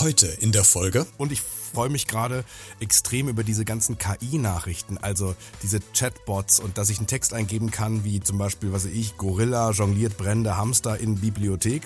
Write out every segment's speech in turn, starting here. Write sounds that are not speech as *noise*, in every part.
Heute in der Folge. Und ich freue mich gerade extrem über diese ganzen KI-Nachrichten, also diese Chatbots und dass ich einen Text eingeben kann, wie zum Beispiel, was weiß ich, Gorilla jongliert brennende Hamster in Bibliothek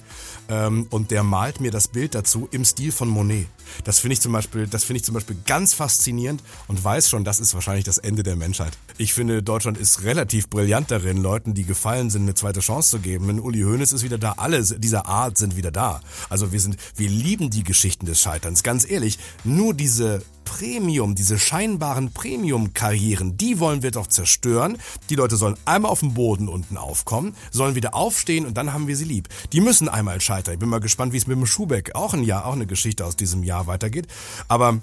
ähm, und der malt mir das Bild dazu im Stil von Monet. Das finde ich zum Beispiel, ich zum Beispiel ganz faszinierend und weiß schon, das ist wahrscheinlich das Ende der Menschheit. Ich finde, Deutschland ist relativ brillant darin, Leuten, die gefallen sind, eine zweite Chance zu geben. Denn Uli Hoeneß ist wieder da, alle dieser Art sind wieder da. Also wir sind, wir lieben die Geschichten des Scheiterns. Ganz ehrlich, nur diese Premium, diese scheinbaren Premium-Karrieren, die wollen wir doch zerstören. Die Leute sollen einmal auf dem Boden unten aufkommen, sollen wieder aufstehen und dann haben wir sie lieb. Die müssen einmal scheitern. Ich bin mal gespannt, wie es mit dem Schubeck, auch ein Jahr, auch eine Geschichte aus diesem Jahr weitergeht. Aber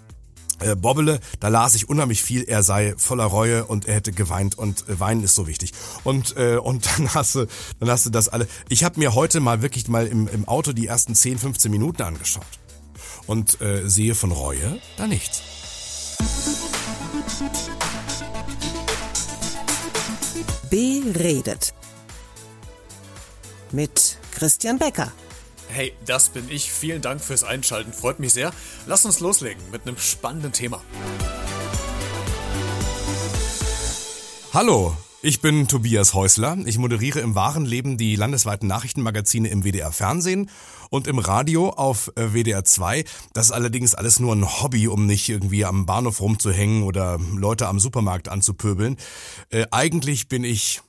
äh, Bobbele, da las ich unheimlich viel, er sei voller Reue und er hätte geweint und äh, weinen ist so wichtig. Und äh, und *laughs* dann hast du dann hast du das alle. Ich habe mir heute mal wirklich mal im, im Auto die ersten 10, 15 Minuten angeschaut und äh, sehe von Reue da nichts. Beredet. Mit Christian Becker. Hey, das bin ich. Vielen Dank fürs Einschalten. Freut mich sehr. Lass uns loslegen mit einem spannenden Thema. Hallo, ich bin Tobias Häusler. Ich moderiere im wahren Leben die landesweiten Nachrichtenmagazine im WDR Fernsehen und im Radio auf äh, WDR 2. Das ist allerdings alles nur ein Hobby, um nicht irgendwie am Bahnhof rumzuhängen oder Leute am Supermarkt anzupöbeln. Äh, eigentlich bin ich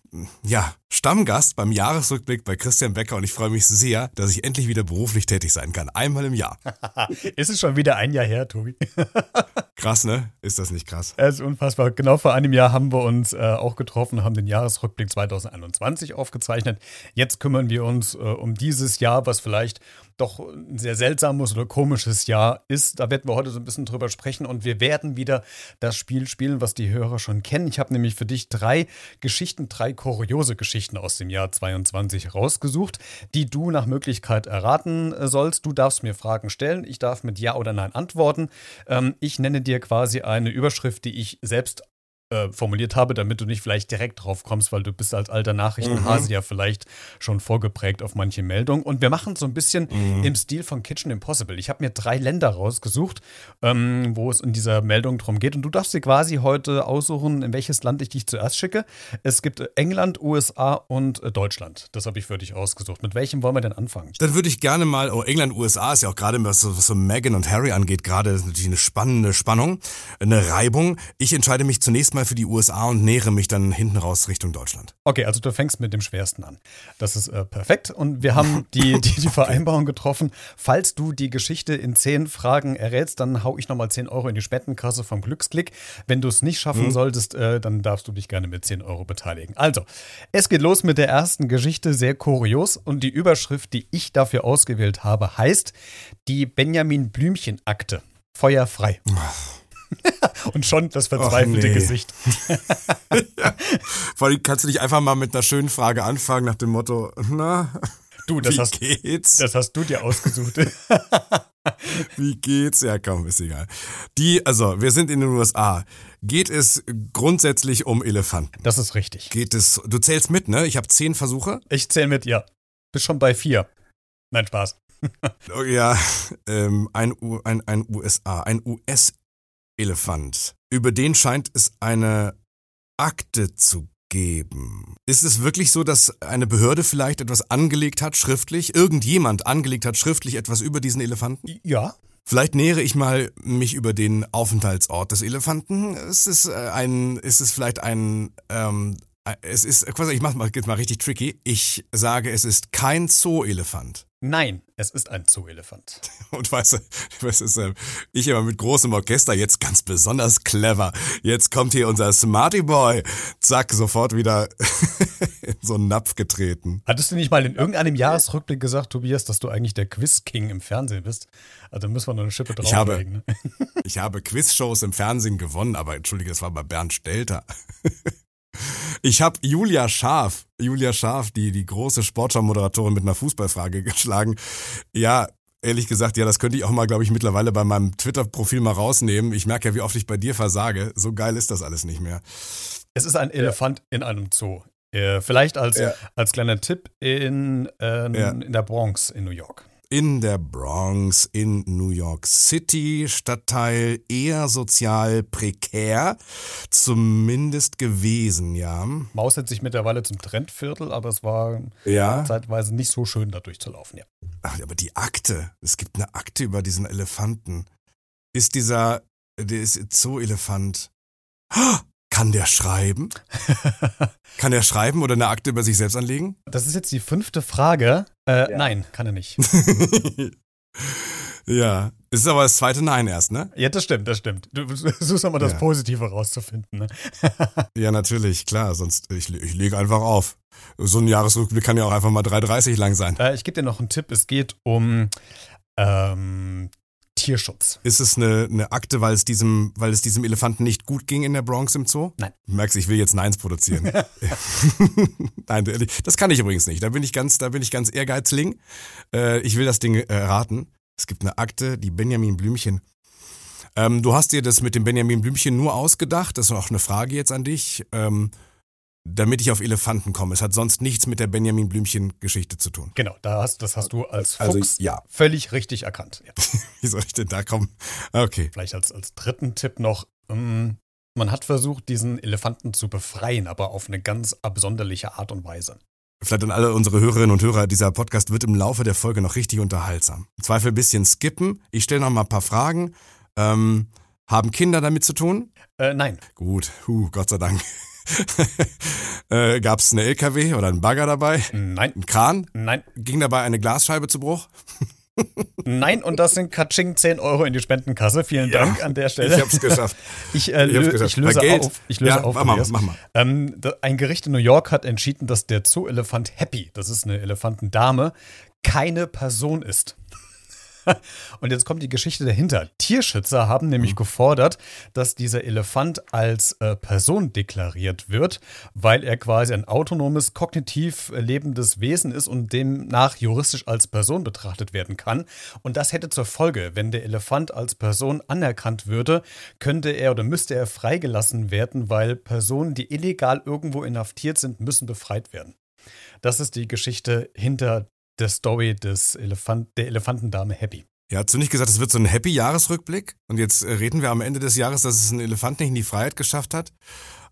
ja, Stammgast beim Jahresrückblick bei Christian Becker und ich freue mich sehr, dass ich endlich wieder beruflich tätig sein kann. Einmal im Jahr. *laughs* ist es schon wieder ein Jahr her, Tobi? *laughs* krass, ne? Ist das nicht krass? Es ist unfassbar. Genau vor einem Jahr haben wir uns äh, auch getroffen, haben den Jahresrückblick 2021 aufgezeichnet. Jetzt kümmern wir uns äh, um dieses Jahr, was vielleicht doch ein sehr seltsames oder komisches Jahr ist. Da werden wir heute so ein bisschen drüber sprechen und wir werden wieder das Spiel spielen, was die Hörer schon kennen. Ich habe nämlich für dich drei Geschichten, drei kuriose Geschichten aus dem Jahr 22 rausgesucht, die du nach Möglichkeit erraten sollst. Du darfst mir Fragen stellen, ich darf mit Ja oder Nein antworten. Ähm, ich nenne dir quasi eine Überschrift, die ich selbst äh, formuliert habe, damit du nicht vielleicht direkt drauf kommst, weil du bist als alter Nachrichtenhase mhm. ja vielleicht schon vorgeprägt auf manche Meldungen. Und wir machen so ein bisschen mhm. im Stil von Kitchen Impossible. Ich habe mir drei Länder rausgesucht, ähm, wo es in dieser Meldung drum geht. Und du darfst dir quasi heute aussuchen, in welches Land ich dich zuerst schicke. Es gibt England, USA und äh, Deutschland. Das habe ich für dich ausgesucht. Mit welchem wollen wir denn anfangen? Dann würde ich gerne mal, oh, England, USA ist ja auch gerade, was so, was so Meghan und Harry angeht, gerade natürlich eine spannende Spannung, eine Reibung. Ich entscheide mich zunächst mal erstmal für die USA und nähere mich dann hinten raus Richtung Deutschland. Okay, also du fängst mit dem Schwersten an. Das ist äh, perfekt. Und wir haben die, die, die *laughs* Vereinbarung getroffen. Falls du die Geschichte in zehn Fragen errätst, dann hau ich nochmal 10 Euro in die Spendenkasse vom Glücksklick. Wenn du es nicht schaffen mhm. solltest, äh, dann darfst du dich gerne mit 10 Euro beteiligen. Also, es geht los mit der ersten Geschichte, sehr kurios. Und die Überschrift, die ich dafür ausgewählt habe, heißt die Benjamin Blümchen-Akte. Feuerfrei. Ach. Und schon das verzweifelte nee. Gesicht. *laughs* ja. Vor allem kannst du nicht einfach mal mit einer schönen Frage anfangen nach dem Motto, na, du, das, wie hast, geht's? das hast du dir ausgesucht. *laughs* wie geht's? Ja, komm, ist egal. Die, also, wir sind in den USA. Geht es grundsätzlich um Elefanten? Das ist richtig. Geht es, du zählst mit, ne? Ich habe zehn Versuche. Ich zähle mit, ja. Bist schon bei vier. Nein, Spaß. *laughs* oh, ja, ähm, ein, ein, ein USA, ein US Elefant. Über den scheint es eine Akte zu geben. Ist es wirklich so, dass eine Behörde vielleicht etwas angelegt hat, schriftlich? Irgendjemand angelegt hat, schriftlich etwas über diesen Elefanten? Ja. Vielleicht nähere ich mal mich über den Aufenthaltsort des Elefanten. Ist es äh, ein, ist es vielleicht ein, ähm, es ist, quasi, ich mach mal, mal richtig tricky. Ich sage, es ist kein Zoo-Elefant. Nein, es ist ein Zoo-Elefant. *laughs* Und weißt du, was ist, äh, ich immer mit großem Orchester, jetzt ganz besonders clever. Jetzt kommt hier unser Smarty Boy. Zack, sofort wieder *laughs* in so einen Napf getreten. Hattest du nicht mal in irgendeinem Jahresrückblick gesagt, Tobias, dass du eigentlich der Quiz-King im Fernsehen bist? Also müssen wir noch eine Schippe drauflegen. Ich habe, ne? *laughs* ich habe Quiz-Shows im Fernsehen gewonnen, aber entschuldige, das war bei Bernd Stelter. Ich habe Julia Scharf, Julia Scharf, die, die große Sportschau-Moderatorin mit einer Fußballfrage geschlagen. Ja, ehrlich gesagt, ja, das könnte ich auch mal, glaube ich, mittlerweile bei meinem Twitter-Profil mal rausnehmen. Ich merke ja, wie oft ich bei dir versage. So geil ist das alles nicht mehr. Es ist ein Elefant ja. in einem Zoo. Äh, vielleicht als, ja. als kleiner Tipp in, äh, ja. in der Bronx in New York. In der Bronx in New York City, Stadtteil eher sozial prekär, zumindest gewesen, ja. Maus hat sich mittlerweile zum Trendviertel, aber es war Ja. zeitweise nicht so schön, da durchzulaufen, ja. Ach, aber die Akte, es gibt eine Akte über diesen Elefanten. Ist dieser, der ist Zoo-Elefant, Ah, kann der schreiben? *laughs* kann er schreiben oder eine Akte über sich selbst anlegen? Das ist jetzt die fünfte Frage. Äh, Nein, kann er nicht. *laughs* ja, ist aber das zweite Nein erst, ne? Ja, das stimmt, das stimmt. Du versuchst aber das Ja. Positive rauszufinden. Ne? *laughs* Ja, natürlich, klar, sonst, ich, ich lege einfach auf. So ein Jahresrückblick kann ja auch einfach mal 3,30 lang sein. Äh, ich gebe dir noch einen Tipp. Es geht um ähm, Tierschutz. Ist es eine, eine Akte, weil es, diesem, weil es diesem Elefanten nicht gut ging in der Bronx im Zoo? Nein. Du merkst, ich will jetzt Neins produzieren. *laughs* Nein, das kann ich übrigens nicht. Da bin ich ganz, da bin ich ganz ehrgeizling. Äh, ich will das Ding äh, raten. Es gibt eine Akte, die Benjamin Blümchen. Ähm, du hast dir das mit dem Benjamin Blümchen nur ausgedacht. Das ist auch eine Frage jetzt an dich. Ähm, damit ich auf Elefanten komme. Es hat sonst nichts mit der Benjamin Blümchen-Geschichte zu tun. Genau, da hast, das hast du als Also, Fuchs ja. völlig richtig erkannt. Ja. *laughs* Wie soll ich denn da kommen? Okay. Vielleicht als, als dritten Tipp noch. ähm, man hat versucht, diesen Elefanten zu befreien, aber auf eine ganz absonderliche Art und Weise. Vielleicht an alle unsere Hörerinnen und Hörer, dieser Podcast wird im Laufe der Folge noch richtig unterhaltsam. Im Zweifel ein bisschen skippen. Ich stelle noch mal ein paar Fragen. Ähm, haben Kinder damit zu tun? Äh, nein, Gut, huh, Gott sei Dank. *laughs* äh, Gab es eine LKW oder einen Bagger dabei? nein, Ein Kran? nein, Ging dabei eine Glasscheibe zu Bruch? *laughs* nein. Und das sind Katsching 10 Euro in die Spendenkasse. Vielen Ja, Dank an der Stelle. Ich hab's geschafft. *laughs* Ich, äh, Ich hab's geschafft. ich löse auf. Ich löse Ja, auf. mach mal, mach mal. Ähm, da- ein Gericht in New York hat entschieden, dass der Zoo-Elefant Happy, das ist eine Elefantendame, keine Person ist. *laughs* Und jetzt kommt die Geschichte dahinter. Tierschützer haben Mhm. nämlich gefordert, dass dieser Elefant als äh, Person deklariert wird, weil er quasi ein autonomes, kognitiv lebendes Wesen ist und demnach juristisch als Person betrachtet werden kann. Und das hätte zur Folge, wenn der Elefant als Person anerkannt würde, könnte er oder müsste er freigelassen werden, weil Personen, die illegal irgendwo inhaftiert sind, müssen befreit werden. Das ist die Geschichte hinter der Story des Elefant, der Elefantendame Happy. Ja, hast du nicht gesagt, es wird so ein Happy-Jahresrückblick? Und jetzt reden wir am Ende des Jahres, dass es ein Elefant nicht in die Freiheit geschafft hat.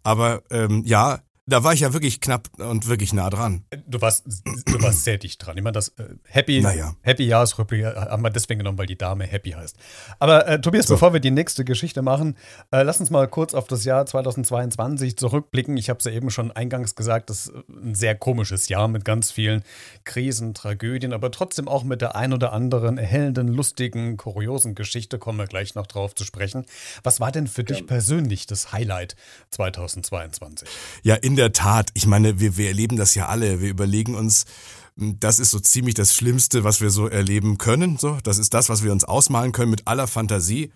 Aber ähm, ja, da war ich ja wirklich knapp und wirklich nah dran. Du warst, du warst sehr dicht dran. Ich meine, das äh, Happy, Naja. Happy Jahresrückblick äh, haben wir deswegen genommen, weil die Dame Happy heißt. Aber äh, Tobias, bevor wir die nächste Geschichte machen, äh, lass uns mal kurz auf das Jahr 2022 zurückblicken. Ich habe es ja eben schon eingangs gesagt, das ist ein sehr komisches Jahr mit ganz vielen Krisen, Tragödien, aber trotzdem auch mit der ein oder anderen erhellenden, lustigen, kuriosen Geschichte, kommen wir gleich noch drauf zu sprechen. Was war denn für dich persönlich das Highlight 2022? Ja, in der Tat. Ich meine, wir, wir erleben das ja alle. Wir überlegen uns, m, das ist so ziemlich das Schlimmste, was wir so erleben können. So, das ist das, was wir uns ausmalen können mit aller Fantasie.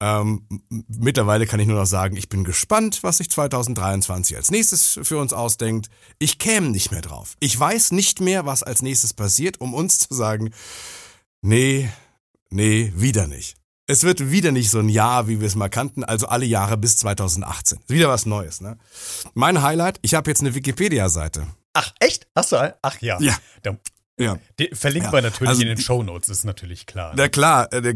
Ähm, mittlerweile kann ich nur noch sagen, ich bin gespannt, was sich 2023 als nächstes für uns ausdenkt. Ich käme nicht mehr drauf. Ich weiß nicht mehr, was als nächstes passiert, um uns zu sagen, nee, nee, wieder nicht. Es wird wieder nicht so ein Jahr, wie wir es mal kannten, also alle Jahre bis 2018. Wieder was Neues, ne? Mein Highlight, ich habe jetzt eine Wikipedia-Seite. Ach, echt? Hast du? Ach ja. Ja. Da, Ja. die verlinkt Ja, man natürlich also in den die- Shownotes, ist natürlich klar. Na klar, äh,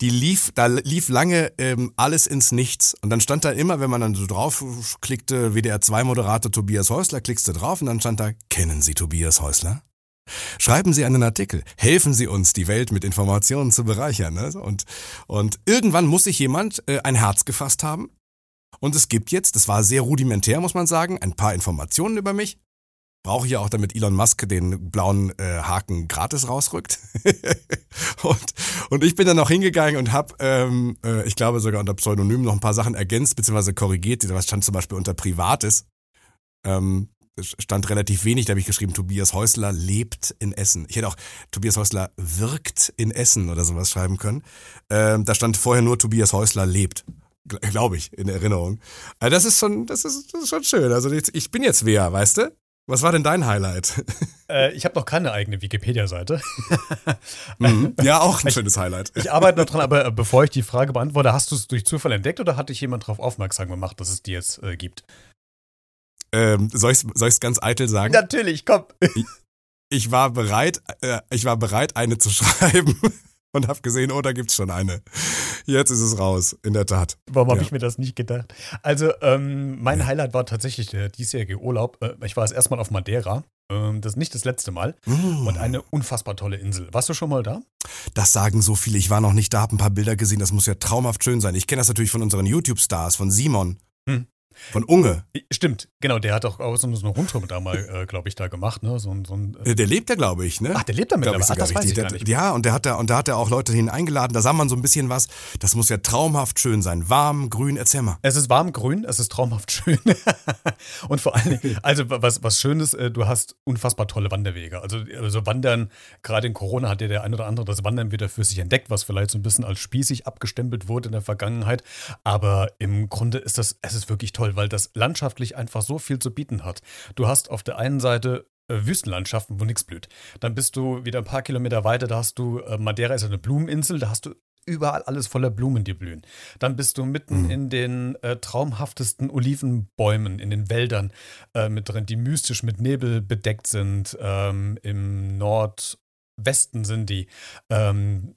die lief, da lief lange ähm, alles ins Nichts. Und dann stand da immer, wenn man dann so drauf klickte, WDR 2 Moderator Tobias Häusler, klickst du drauf und dann stand da, kennen Sie Tobias Häusler? Schreiben Sie einen Artikel, helfen Sie uns, die Welt mit Informationen zu bereichern. Ne? Und, und irgendwann muss sich jemand äh, ein Herz gefasst haben. Und es gibt jetzt, das war sehr rudimentär, muss man sagen, ein paar Informationen über mich. Brauche ich ja auch, damit Elon Musk den blauen äh, Haken gratis rausrückt. *laughs* und, und ich bin dann noch hingegangen und habe, ähm, äh, ich glaube sogar unter Pseudonym noch ein paar Sachen ergänzt bzw. korrigiert. Was stand zum Beispiel unter Privates. Ähm, stand relativ wenig, da habe ich geschrieben, Tobias Häusler lebt in Essen. Ich hätte auch Tobias Häusler wirkt in Essen oder sowas schreiben können. Ähm, da stand vorher nur Tobias Häusler lebt. Glaube ich, in Erinnerung. Also das ist schon, das ist, das ist schon schön. Also jetzt, ich bin jetzt wer, weißt du? Was war denn dein Highlight? *laughs* Äh, ich habe noch keine eigene Wikipedia-Seite. *laughs* Mhm. Ja, auch ein schönes Highlight. Ich arbeite noch dran, aber äh, bevor ich die Frage beantworte, hast du es durch Zufall entdeckt oder hat dich jemand darauf aufmerksam gemacht, dass es die jetzt äh, gibt? Ähm, soll ich es ganz eitel sagen? Natürlich, komm. ich war bereit, äh, ich war bereit, eine zu *laughs* schreiben und habe gesehen, oh, da gibt's schon eine. Jetzt ist es raus, in der Tat. Warum habe Ja. ich mir das nicht gedacht? Also, ähm, mein Highlight war tatsächlich der diesjährige Urlaub. Äh, ich war das erste Mal auf Madeira. Ähm, das ist nicht das letzte Mal. Mm. Und eine unfassbar tolle Insel. Warst du schon mal da? Das sagen so viele. Ich war noch nicht da, habe ein paar Bilder gesehen. Das muss ja traumhaft schön sein. Ich kenne das natürlich von unseren YouTube-Stars, von Simon, Hm. Von Unge. Stimmt, genau. Der hat auch auch so eine Rundtour da mal, äh, glaube ich, da gemacht. Ne? So, so ein, äh, Der lebt ja, glaube ich, ne? ach, der lebt da mittlerweile. ich Ach, das weiß ich gar nicht. Ja, und der hat da, und da hat er auch Leute hin eingeladen. Da sah man so ein bisschen was. Das muss ja traumhaft schön sein. Warm, grün, erzähl mal. Es ist warm grün, es ist traumhaft *laughs* schön. und vor allen Dingen, also was, was schön ist, äh, du hast unfassbar tolle Wanderwege. Also, also Wandern, gerade in Corona hat ja der ein oder andere das Wandern wieder für sich entdeckt, was vielleicht so ein bisschen als spießig abgestempelt wurde in der Vergangenheit. Aber im Grunde ist das, es ist wirklich toll, weil das landschaftlich einfach so viel zu bieten hat. Du hast auf der einen Seite äh, Wüstenlandschaften, wo nichts blüht. Dann bist du wieder ein paar Kilometer weiter, da hast du, äh, Madeira ist eine Blumeninsel, da hast du überall alles voller Blumen, die blühen. Dann bist du mitten Mhm. in den äh, traumhaftesten Olivenbäumen, in den Wäldern äh, mit drin, die mystisch mit Nebel bedeckt sind. Ähm, Im Nordwesten sind die. Ähm,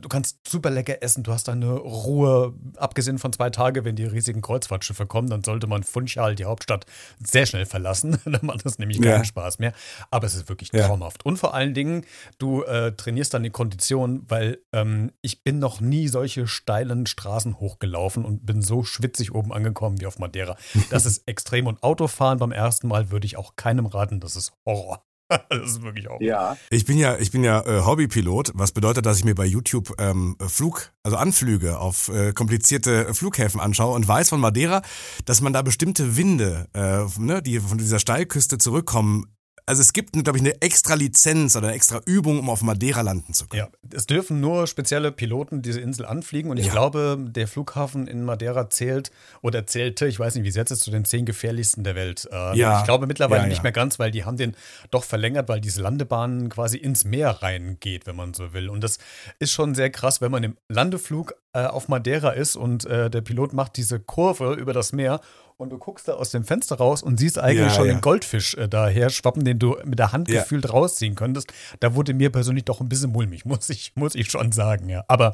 Du kannst super lecker essen, du hast deine Ruhe, abgesehen von zwei Tagen, wenn die riesigen Kreuzfahrtschiffe kommen, dann sollte man Funchal, die Hauptstadt, sehr schnell verlassen. *laughs* dann macht das nämlich Ja. keinen Spaß mehr. Aber es ist wirklich Ja. traumhaft. Und vor allen Dingen, du äh, trainierst dann die Kondition, weil ähm, ich bin noch nie solche steilen Straßen hochgelaufen und bin so schwitzig oben angekommen wie auf Madeira. Das *laughs* ist extrem. Und Autofahren beim ersten Mal würde ich auch keinem raten, das ist Horror. *laughs* Das ist wirklich Horror. Ja. Ich bin ja, ich bin ja äh, Hobbypilot, was bedeutet, dass ich mir bei YouTube ähm, Flug, also Anflüge auf äh, komplizierte Flughäfen anschaue und weiß von Madeira, dass man da bestimmte Winde, äh, ne, die von dieser Steilküste zurückkommen. Also es gibt, glaube ich, eine extra Lizenz oder eine extra Übung, um auf Madeira landen zu können. Ja, es dürfen nur spezielle Piloten diese Insel anfliegen und ich Ja. glaube, der Flughafen in Madeira zählt oder zählte, ich weiß nicht, wie es jetzt ist, zu den zehn gefährlichsten der Welt. Äh, Ja. Ich glaube mittlerweile Ja, nicht mehr ganz, weil die haben den doch verlängert, weil diese Landebahn quasi ins Meer reingeht, wenn man so will. Und das ist schon sehr krass, wenn man im Landeflug äh, auf Madeira ist und äh, der Pilot macht diese Kurve über das Meer und du guckst da aus dem Fenster raus und siehst eigentlich Ja, schon ja. den Goldfisch äh, daher schwappen, den du mit der Hand Ja. gefühlt rausziehen könntest. Da wurde mir persönlich doch ein bisschen mulmig, *laughs* muss ich, muss ich schon sagen, ja. Aber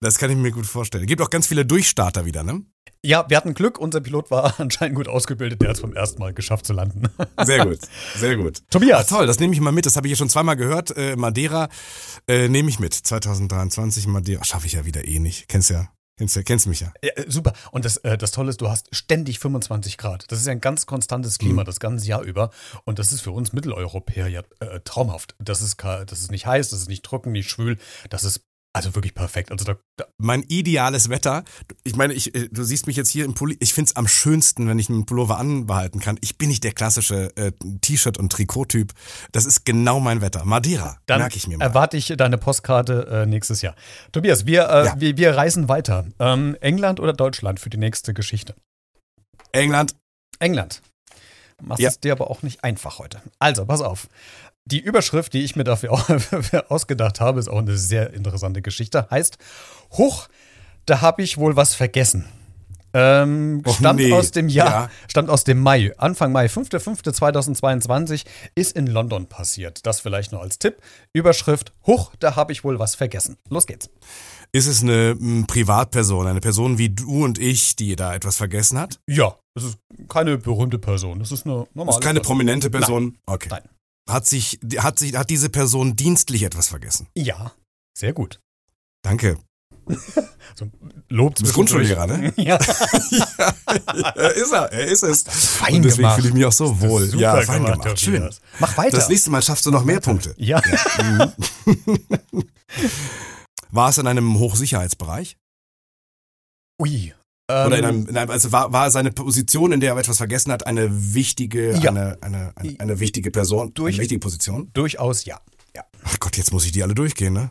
Das kann ich mir gut vorstellen. Gibt auch ganz viele Durchstarter wieder, ne? ja, wir hatten Glück, unser Pilot war *laughs* anscheinend gut ausgebildet, der hat es vom ersten Mal geschafft zu landen. *laughs* Sehr gut, sehr gut. Tobias. Ach, toll, das nehme ich mal mit. Das habe ich ja schon zweimal gehört. Äh, Madeira äh, nehme ich mit. 2023 Madeira. Schaffe ich ja wieder eh nicht. Kennst ja, kennst ja, kennst mich ja. Ja, äh, super. Und das, äh, das Tolle ist, du hast ständig 25 Grad. Das ist ja ein ganz konstantes Klima Mhm. das ganze Jahr über. Und das ist für uns Mitteleuropäer ja äh, traumhaft. Das ist, das ist nicht heiß, das ist nicht trocken, nicht schwül. Das ist also wirklich perfekt. Also da, da, Mein ideales Wetter. Ich meine, ich, äh, du siehst mich jetzt hier im Pulli. Ich find's am schönsten, wenn ich einen Pullover anbehalten kann. Ich bin nicht der klassische äh, T-Shirt- und Trikot-Typ. Das ist genau mein Wetter. Madeira, dann merke ich mir mal. erwarte ich deine Postkarte äh, nächstes Jahr. Tobias, wir, äh, Ja. wir, wir reisen weiter. Ähm, England oder Deutschland für die nächste Geschichte? England. England. Machst Ja. es dir aber auch nicht einfach heute. Also, pass auf. Die Überschrift, die ich mir dafür au- *laughs* ausgedacht habe, ist auch eine sehr interessante Geschichte. Heißt, Huch, da habe ich wohl was vergessen. Ähm, Och, stammt nee. aus dem Jahr, Ja. stammt aus dem Mai, Anfang Mai, 5.5.2022, ist in London passiert. Das vielleicht nur als Tipp. Überschrift, Huch, da habe ich wohl was vergessen. Los geht's. Ist es eine m, Privatperson, eine Person wie du und ich, die da etwas vergessen hat? Ja, es ist keine berühmte Person. Es ist eine normale ist keine Person. prominente Person? Okay. Nein. Hat sich, hat sich, hat diese Person dienstlich etwas vergessen? Ja, sehr gut. Danke. *laughs* So, Lob Du bist. Grundschullehrer, ne? *laughs* Ja. *laughs* er ist er, er ist es. fein Und deswegen fühle ich mich auch so wohl. Ja, fein gemacht, gemacht. Schön. Mach weiter. Das nächste Mal schaffst du noch mehr Punkte. ja. War es in einem Hochsicherheitsbereich? Ui. Oder in Ähm, einem, in einem also war, war seine Position, in der er etwas vergessen hat, eine wichtige, Ja. eine, eine, eine, eine wichtige Person, Durch- eine wichtige Position? Durchaus ja. Ach Gott, jetzt muss ich die alle durchgehen, ne?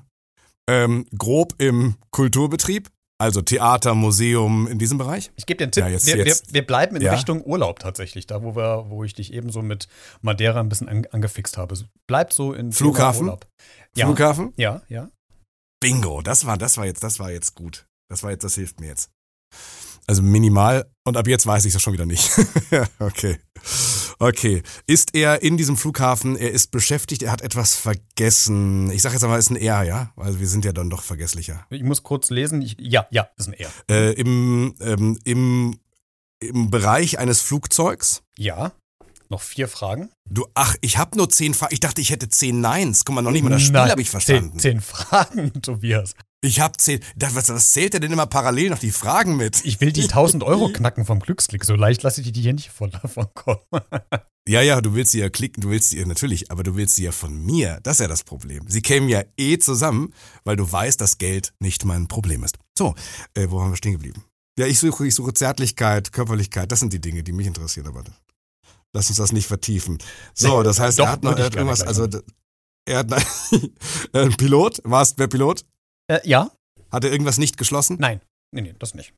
Ähm, grob im Kulturbetrieb, also Theater, Museum, in diesem Bereich? Ich gebe dir einen Tipp. Ja, jetzt- wir, jetzt. Wir, wir bleiben in Ja. Richtung Urlaub tatsächlich, da wo wir, wo ich dich eben so mit Madeira ein bisschen an, angefixt habe. Bleibt so in Flughafen? Urlaub. Ja. Flughafen? Ja, ja. Bingo, das war, das war jetzt, das war jetzt gut. Das war jetzt, das hilft mir jetzt. Also minimal und ab jetzt weiß ich das schon wieder nicht. *laughs* okay. Okay. Ist er in diesem Flughafen, er ist beschäftigt, er hat etwas vergessen. Ich sage jetzt einmal, es ist ein Er, ja? Also wir sind ja dann doch vergesslicher. Ich muss kurz lesen. Ich, ja, ja, ist ein Er. Äh, im, ähm, im, Im Bereich eines Flugzeugs? Ja. Noch vier Fragen. Du, ach, ich habe nur zehn Fragen. Ich dachte, ich hätte zehn Neins. Guck mal, noch nicht mal das Spiel habe ich verstanden. Zehn, zehn Fragen, *laughs* Tobias. Ich habe zehn. Was, was zählt er denn immer parallel noch die Fragen mit? Ich will die 1000 Euro *laughs* knacken vom Glücksklick. So leicht lasse ich die hier nicht von davon *laughs* kommen. Ja, ja, du willst sie ja klicken, du willst sie ja natürlich, aber du willst sie ja von mir. Das ist ja das Problem. Sie kämen ja eh zusammen, weil du weißt, dass Geld nicht mein Problem ist. So, äh, wo haben wir stehen geblieben? Ja, ich suche, ich suche Zärtlichkeit, Körperlichkeit, das sind die Dinge, die mich interessieren, aber lass uns das nicht vertiefen. So, das heißt, Doch, er hat noch er hat irgendwas, also er hat *laughs* ein Pilot, warst wer Pilot? Äh, ja. Hat er irgendwas nicht geschlossen? Nein. Nee, nee, das nicht.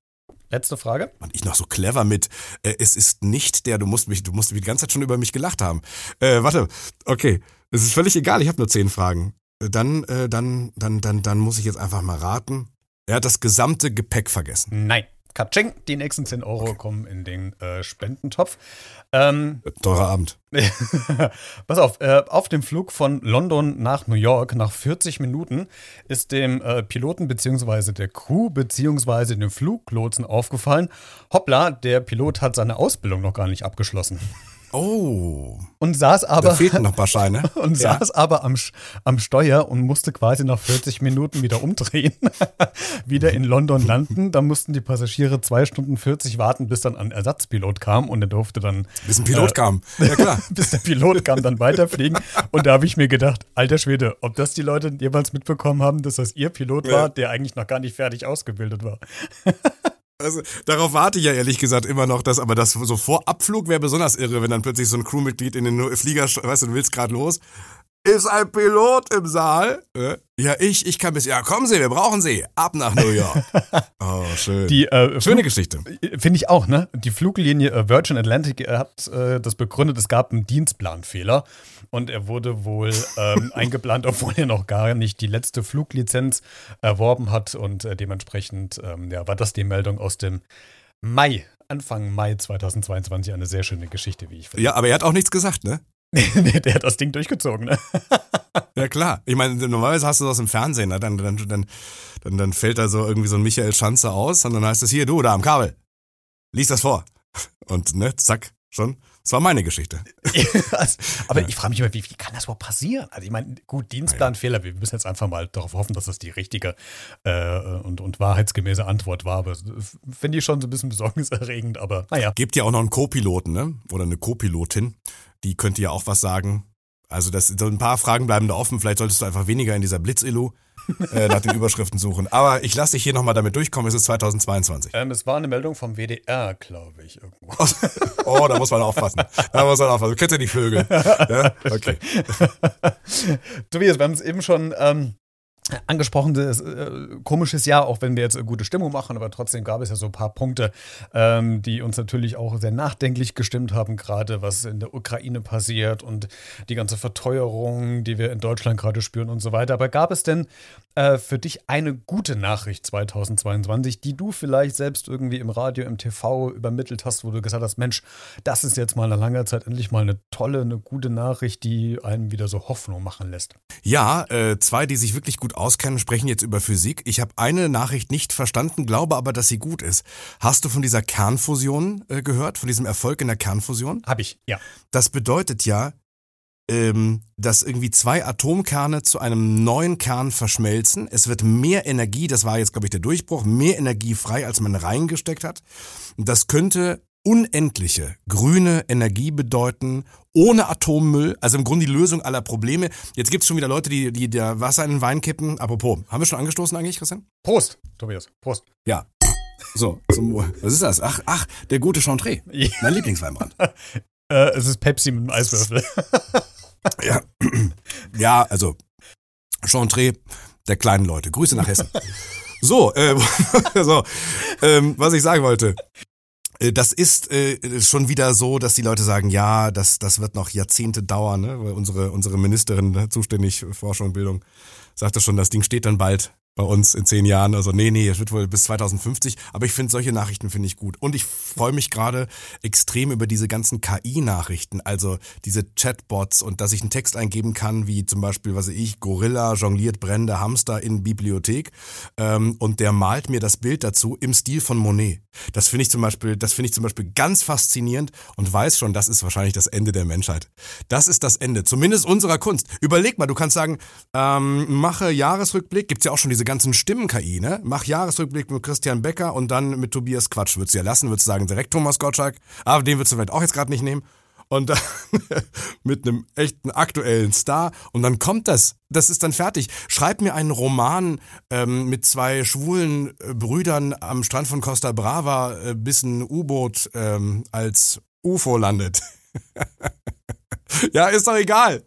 Letzte Frage. Mann, ich noch so clever mit. Äh, es ist nicht der, du musst mich, du musst die ganze Zeit schon über mich gelacht haben. Äh, warte, okay. Es ist völlig egal, ich habe nur zehn Fragen. Äh, dann, äh, dann, dann, dann, dann muss ich jetzt einfach mal raten. Er hat das gesamte Gepäck vergessen. Nein. Katsching, die nächsten 10 Euro kommen in den äh, Spendentopf. Ähm, Teurer Abend. *laughs* Pass auf, äh, auf dem Flug von London nach New York nach 40 Minuten ist dem äh, Piloten bzw. der Crew bzw. dem Fluglotsen aufgefallen, hoppla, der Pilot hat seine Ausbildung noch gar nicht abgeschlossen. Oh. Und saß aber. Da fehlten noch ein paar Scheine. *laughs* Und ja. saß aber am, am Steuer und musste quasi nach 40 Minuten wieder umdrehen. *laughs* wieder in London landen. Da mussten die Passagiere zwei Stunden 40 warten, bis dann ein Ersatzpilot kam und er durfte dann. Bis ein Pilot äh, kam. *laughs* Ja, klar. bis der Pilot kam, dann weiterfliegen. Und da habe ich mir gedacht, alter Schwede, ob das die Leute jemals mitbekommen haben, dass das ihr Pilot ja. war, der eigentlich noch gar nicht fertig ausgebildet war. Also, darauf warte ich ja ehrlich gesagt immer noch, dass, aber das so vor Abflug wäre besonders irre, wenn dann plötzlich so ein Crewmitglied in den Flieger, weißt du, du willst gerade los. Ist ein Pilot im Saal? Ja, ich, ich kann bis, ja, kommen Sie, wir brauchen Sie. Ab nach New York. *laughs* Oh, schön. Die, äh, Schöne Geschichte. Finde ich auch, ne? Die Fluglinie äh, Virgin Atlantic äh, hat äh, das begründet, es gab einen Dienstplanfehler und er wurde wohl ähm, *laughs* eingeplant, obwohl er noch gar nicht die letzte Fluglizenz erworben hat und äh, dementsprechend ähm, ja, war das die Meldung aus dem Mai, Anfang Mai 2022, eine sehr schöne Geschichte, wie ich finde. Ja, aber er hat auch nichts gesagt, ne? *laughs* der hat das Ding durchgezogen, ne? *laughs* ja, klar. Ich meine, normalerweise hast du das im Fernsehen, ne? dann, dann, dann, dann, dann fällt da so irgendwie so ein Michael Schanze aus und dann heißt es hier, du, da am Kabel. Lies das vor. *laughs* Und ne, zack, schon. Das war meine Geschichte. also, aber ja. ich frage mich immer, wie, wie, kann das überhaupt passieren? Also ich meine, gut, Dienstplanfehler, wir müssen jetzt einfach mal darauf hoffen, dass das die richtige äh, und, und wahrheitsgemäße Antwort war. Aber finde ich schon so ein bisschen besorgniserregend, aber naja. Gibt ja auch noch einen Co-Piloten, ne? Oder eine Co-Pilotin die könnte ja auch was sagen. Also das, so ein paar Fragen bleiben da offen. Vielleicht solltest du einfach weniger in dieser Blitz-Illu äh, nach den *laughs* Überschriften suchen. Aber ich lasse dich hier nochmal damit durchkommen. Es ist 2022. Ähm, es war eine Meldung vom WDR, glaube ich, irgendwo. *laughs* oh, da muss man aufpassen. Da muss man aufpassen. Du kennst ja die Vögel. *laughs* Ja? Okay. Tobias, wir haben es eben schon ähm, angesprochenes äh, komisches Jahr, auch wenn wir jetzt gute Stimmung machen, aber trotzdem gab es ja so ein paar Punkte, ähm, die uns natürlich auch sehr nachdenklich gestimmt haben, gerade was in der Ukraine passiert und die ganze Verteuerung, die wir in Deutschland gerade spüren und so weiter. Aber gab es denn äh, für dich eine gute Nachricht 2022, die du vielleicht selbst irgendwie im Radio, im TV übermittelt hast, wo du gesagt hast, Mensch, das ist jetzt mal eine lange Zeit endlich mal eine tolle, eine gute Nachricht, die einem wieder so Hoffnung machen lässt? Ja, äh, zwei, die sich wirklich gut auskennen, sprechen jetzt über Physik. Ich habe eine Nachricht nicht verstanden, glaube aber, dass sie gut ist. Hast du von dieser Kernfusion äh, gehört, von diesem Erfolg in der Kernfusion? Habe ich, ja. Das bedeutet ja, ähm, dass irgendwie zwei Atomkerne zu einem neuen Kern verschmelzen. Es wird mehr Energie, das war jetzt, glaube ich, der Durchbruch, mehr Energie frei, als man reingesteckt hat. Das könnte unendliche grüne Energie bedeuten, ohne Atommüll, also im Grunde die Lösung aller Probleme. Jetzt gibt's schon wieder Leute, die, die der Wasser in den Wein kippen. Apropos, haben wir schon angestoßen eigentlich, Christian? Prost, Tobias, Prost. Ja. So, zum, was ist das? Ach, ach, der gute Chantre. Ja. Mein Lieblingsweinbrand. *laughs* äh, es ist Pepsi mit einem Eiswürfel. *laughs* ja. ja, also Chantre der kleinen Leute. Grüße nach Hessen. *laughs* So, äh, so ähm, was ich sagen wollte. Äh, das ist äh, schon wieder so, dass die Leute sagen, ja, das, das wird noch Jahrzehnte dauern, ne? weil unsere, unsere Ministerin ne, zuständig für Forschung und Bildung sagte schon, das Ding steht dann bald bei uns in zehn Jahren. Also nee, nee, es wird wohl bis 2050. Aber ich finde solche Nachrichten finde ich gut. Und ich freue mich gerade extrem über diese ganzen KI-Nachrichten, also diese Chatbots und dass ich einen Text eingeben kann, wie zum Beispiel, was weiß ich, Gorilla jongliert brennende Hamster in Bibliothek ähm, und der malt mir das Bild dazu im Stil von Monet. Das finde ich zum Beispiel, das finde ich zum Beispiel ganz faszinierend und weiß schon, das ist wahrscheinlich das Ende der Menschheit. Das ist das Ende, zumindest unserer Kunst. Überleg mal, du kannst sagen, ähm, mache Jahresrückblick, gibt's ja auch schon diese ganzen Stimmen-KI, ne? Mach Jahresrückblick mit Christian Becker und dann mit Tobias Quatsch. Würdest du ja lassen, würdest du sagen, direkt Thomas Gottschalk, aber den würdest du vielleicht auch jetzt gerade nicht nehmen. Und dann *laughs* mit einem echten aktuellen Star. Und dann kommt das. Das ist dann fertig. Schreib mir einen Roman ähm, mit zwei schwulen äh, Brüdern am Strand von Costa Brava, äh, bis ein U-Boot ähm, als UFO landet. *laughs* ja, ist doch egal.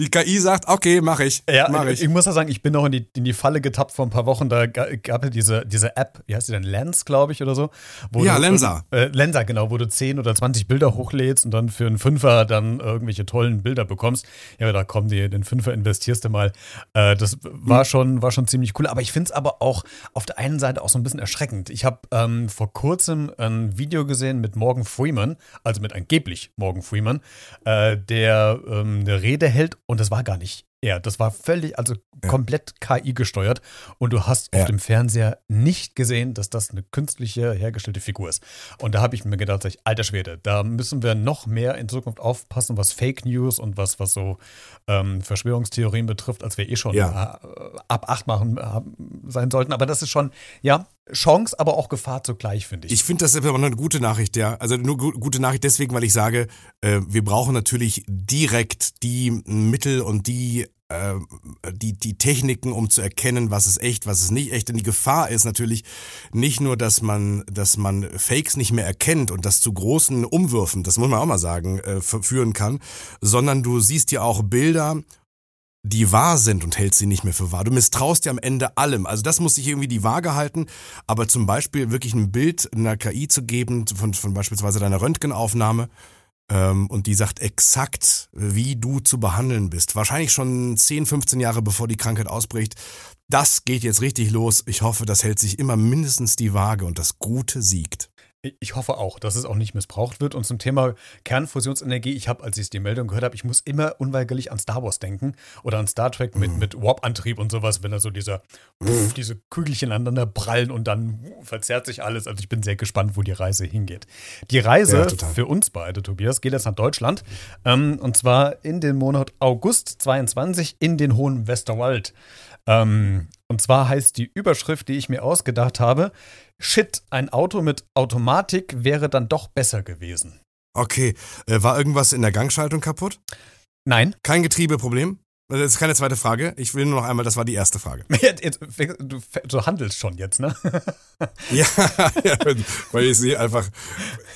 Die KI sagt, okay, mache ich. Ja, mach ich. ich muss ja sagen, ich bin noch in die, in die Falle getappt vor ein paar Wochen. Da gab es diese, diese App, wie heißt die denn? Lens, glaube ich, oder so. ja, du, Lensa. Äh, Lensa, genau, wo du 10 oder 20 Bilder hochlädst und dann für einen Fünfer dann irgendwelche tollen Bilder bekommst. Ja, da kommen die, den Fünfer investierst du mal. Äh, das war, hm. schon, war schon ziemlich cool. Aber ich finde es aber auch auf der einen Seite auch so ein bisschen erschreckend. Ich habe ähm, vor kurzem ein Video gesehen mit Morgan Freeman, also mit angeblich Morgan Freeman, äh, der ähm, eine Rede hält und das war gar nicht er. Das war völlig, also ja. komplett KI gesteuert. Und du hast ja. auf dem Fernseher nicht gesehen, dass das eine künstliche hergestellte Figur ist. Und da habe ich mir gedacht, ich, alter Schwede, da müssen wir noch mehr in Zukunft aufpassen, was Fake News und was, was so ähm, Verschwörungstheorien betrifft, als wir eh schon ja. äh, ab acht machen äh, sein sollten. Aber das ist schon, ja, Chance, aber auch Gefahr zugleich, finde ich. Ich finde das aber eine gute Nachricht, ja. Also nur gute Nachricht deswegen, weil ich sage, äh, wir brauchen natürlich direkt die Mittel und die äh, die, die Techniken, um zu erkennen, was ist echt, was ist nicht echt. Denn die Gefahr ist natürlich nicht nur, dass man, dass man Fakes nicht mehr erkennt und das zu großen Umwürfen, das muss man auch mal sagen, äh, führen kann, sondern du siehst ja auch Bilder die wahr sind und hältst sie nicht mehr für wahr. Du misstraust dir am Ende allem. Also das muss sich irgendwie die Waage halten. Aber zum Beispiel wirklich ein Bild einer KI zu geben, von, von beispielsweise deiner Röntgenaufnahme, ähm, und die sagt exakt, wie du zu behandeln bist. Wahrscheinlich schon 10, 15 Jahre bevor die Krankheit ausbricht. Das geht jetzt richtig los. Ich hoffe, das hält sich immer mindestens die Waage und das Gute siegt. Ich hoffe auch, dass es auch nicht missbraucht wird. Und zum Thema Kernfusionsenergie, ich habe, als ich die Meldung gehört habe, ich muss immer unweigerlich an Star Wars denken oder an Star Trek mit, mhm. mit Warp-Antrieb und sowas, wenn da so dieser, mhm. diese Kügelchen aneinander prallen und dann verzerrt sich alles. Also ich bin sehr gespannt, wo die Reise hingeht. Die Reise ja, für uns beide, Tobias, geht jetzt nach Deutschland. Ähm, und zwar in den Monat August 22 in den Hohen Westerwald. Ähm, und zwar heißt die Überschrift, die ich mir ausgedacht habe, Shit, ein Auto mit Automatik wäre dann doch besser gewesen. Okay, äh, war irgendwas in der Gangschaltung kaputt? Nein. Kein Getriebeproblem? Das ist keine zweite Frage. Ich will nur noch einmal, das war die erste Frage. *laughs* Jetzt, jetzt, du, du, handelst schon jetzt, ne? ja, *laughs* ja, weil ich sehe einfach,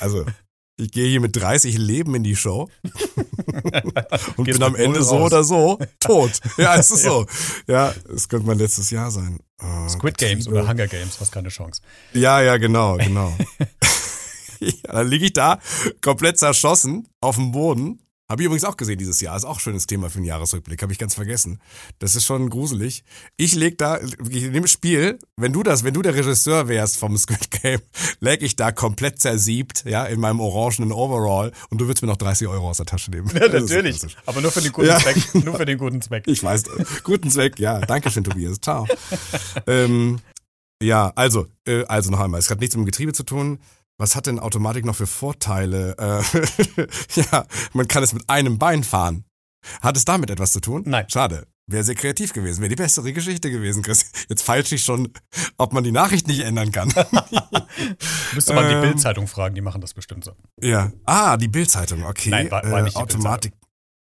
also ich gehe hier mit 30 Leben in die Show *laughs* und bin am Ende so oder so *laughs* tot. Ja, es ist so. Ja, es könnte mein letztes Jahr sein. Oh, Squid Games oder Hunger Games, hast keine Chance. Ja, ja, genau, genau. *laughs* ja, dann liege ich da komplett zerschossen auf dem Boden habe ich übrigens auch gesehen dieses Jahr. Ist auch ein schönes Thema für einen Jahresrückblick. Habe ich ganz vergessen. Das ist schon gruselig. Ich leg da, in dem Spiel, wenn du das, wenn du der Regisseur wärst vom Squid Game, *laughs* leg ich da komplett zersiebt, ja, in meinem orangenen Overall und du würdest mir noch 30 Euro aus der Tasche nehmen. *laughs* Ja, natürlich. Aber nur für den guten ja, Zweck. *laughs* Nur für den guten Zweck. Ich weiß. Guten Zweck, ja. Dankeschön, Tobias. Ciao. ähm, ja, also, äh, also noch einmal. Es hat nichts mit dem Getriebe zu tun. Was hat denn Automatik noch für Vorteile? Äh, *laughs* ja, man kann es mit einem Bein fahren. Hat es damit etwas zu tun? Nein. Schade. Wäre sehr kreativ gewesen. Wäre die bessere Geschichte gewesen, Chris. Jetzt falsch ich schon, ob man die Nachricht nicht ändern kann. *laughs* Müsste man ähm, die Bildzeitung fragen, die machen das bestimmt so. Ja. Ah, die Bildzeitung, okay. Nein, war, war nicht äh, Automatik.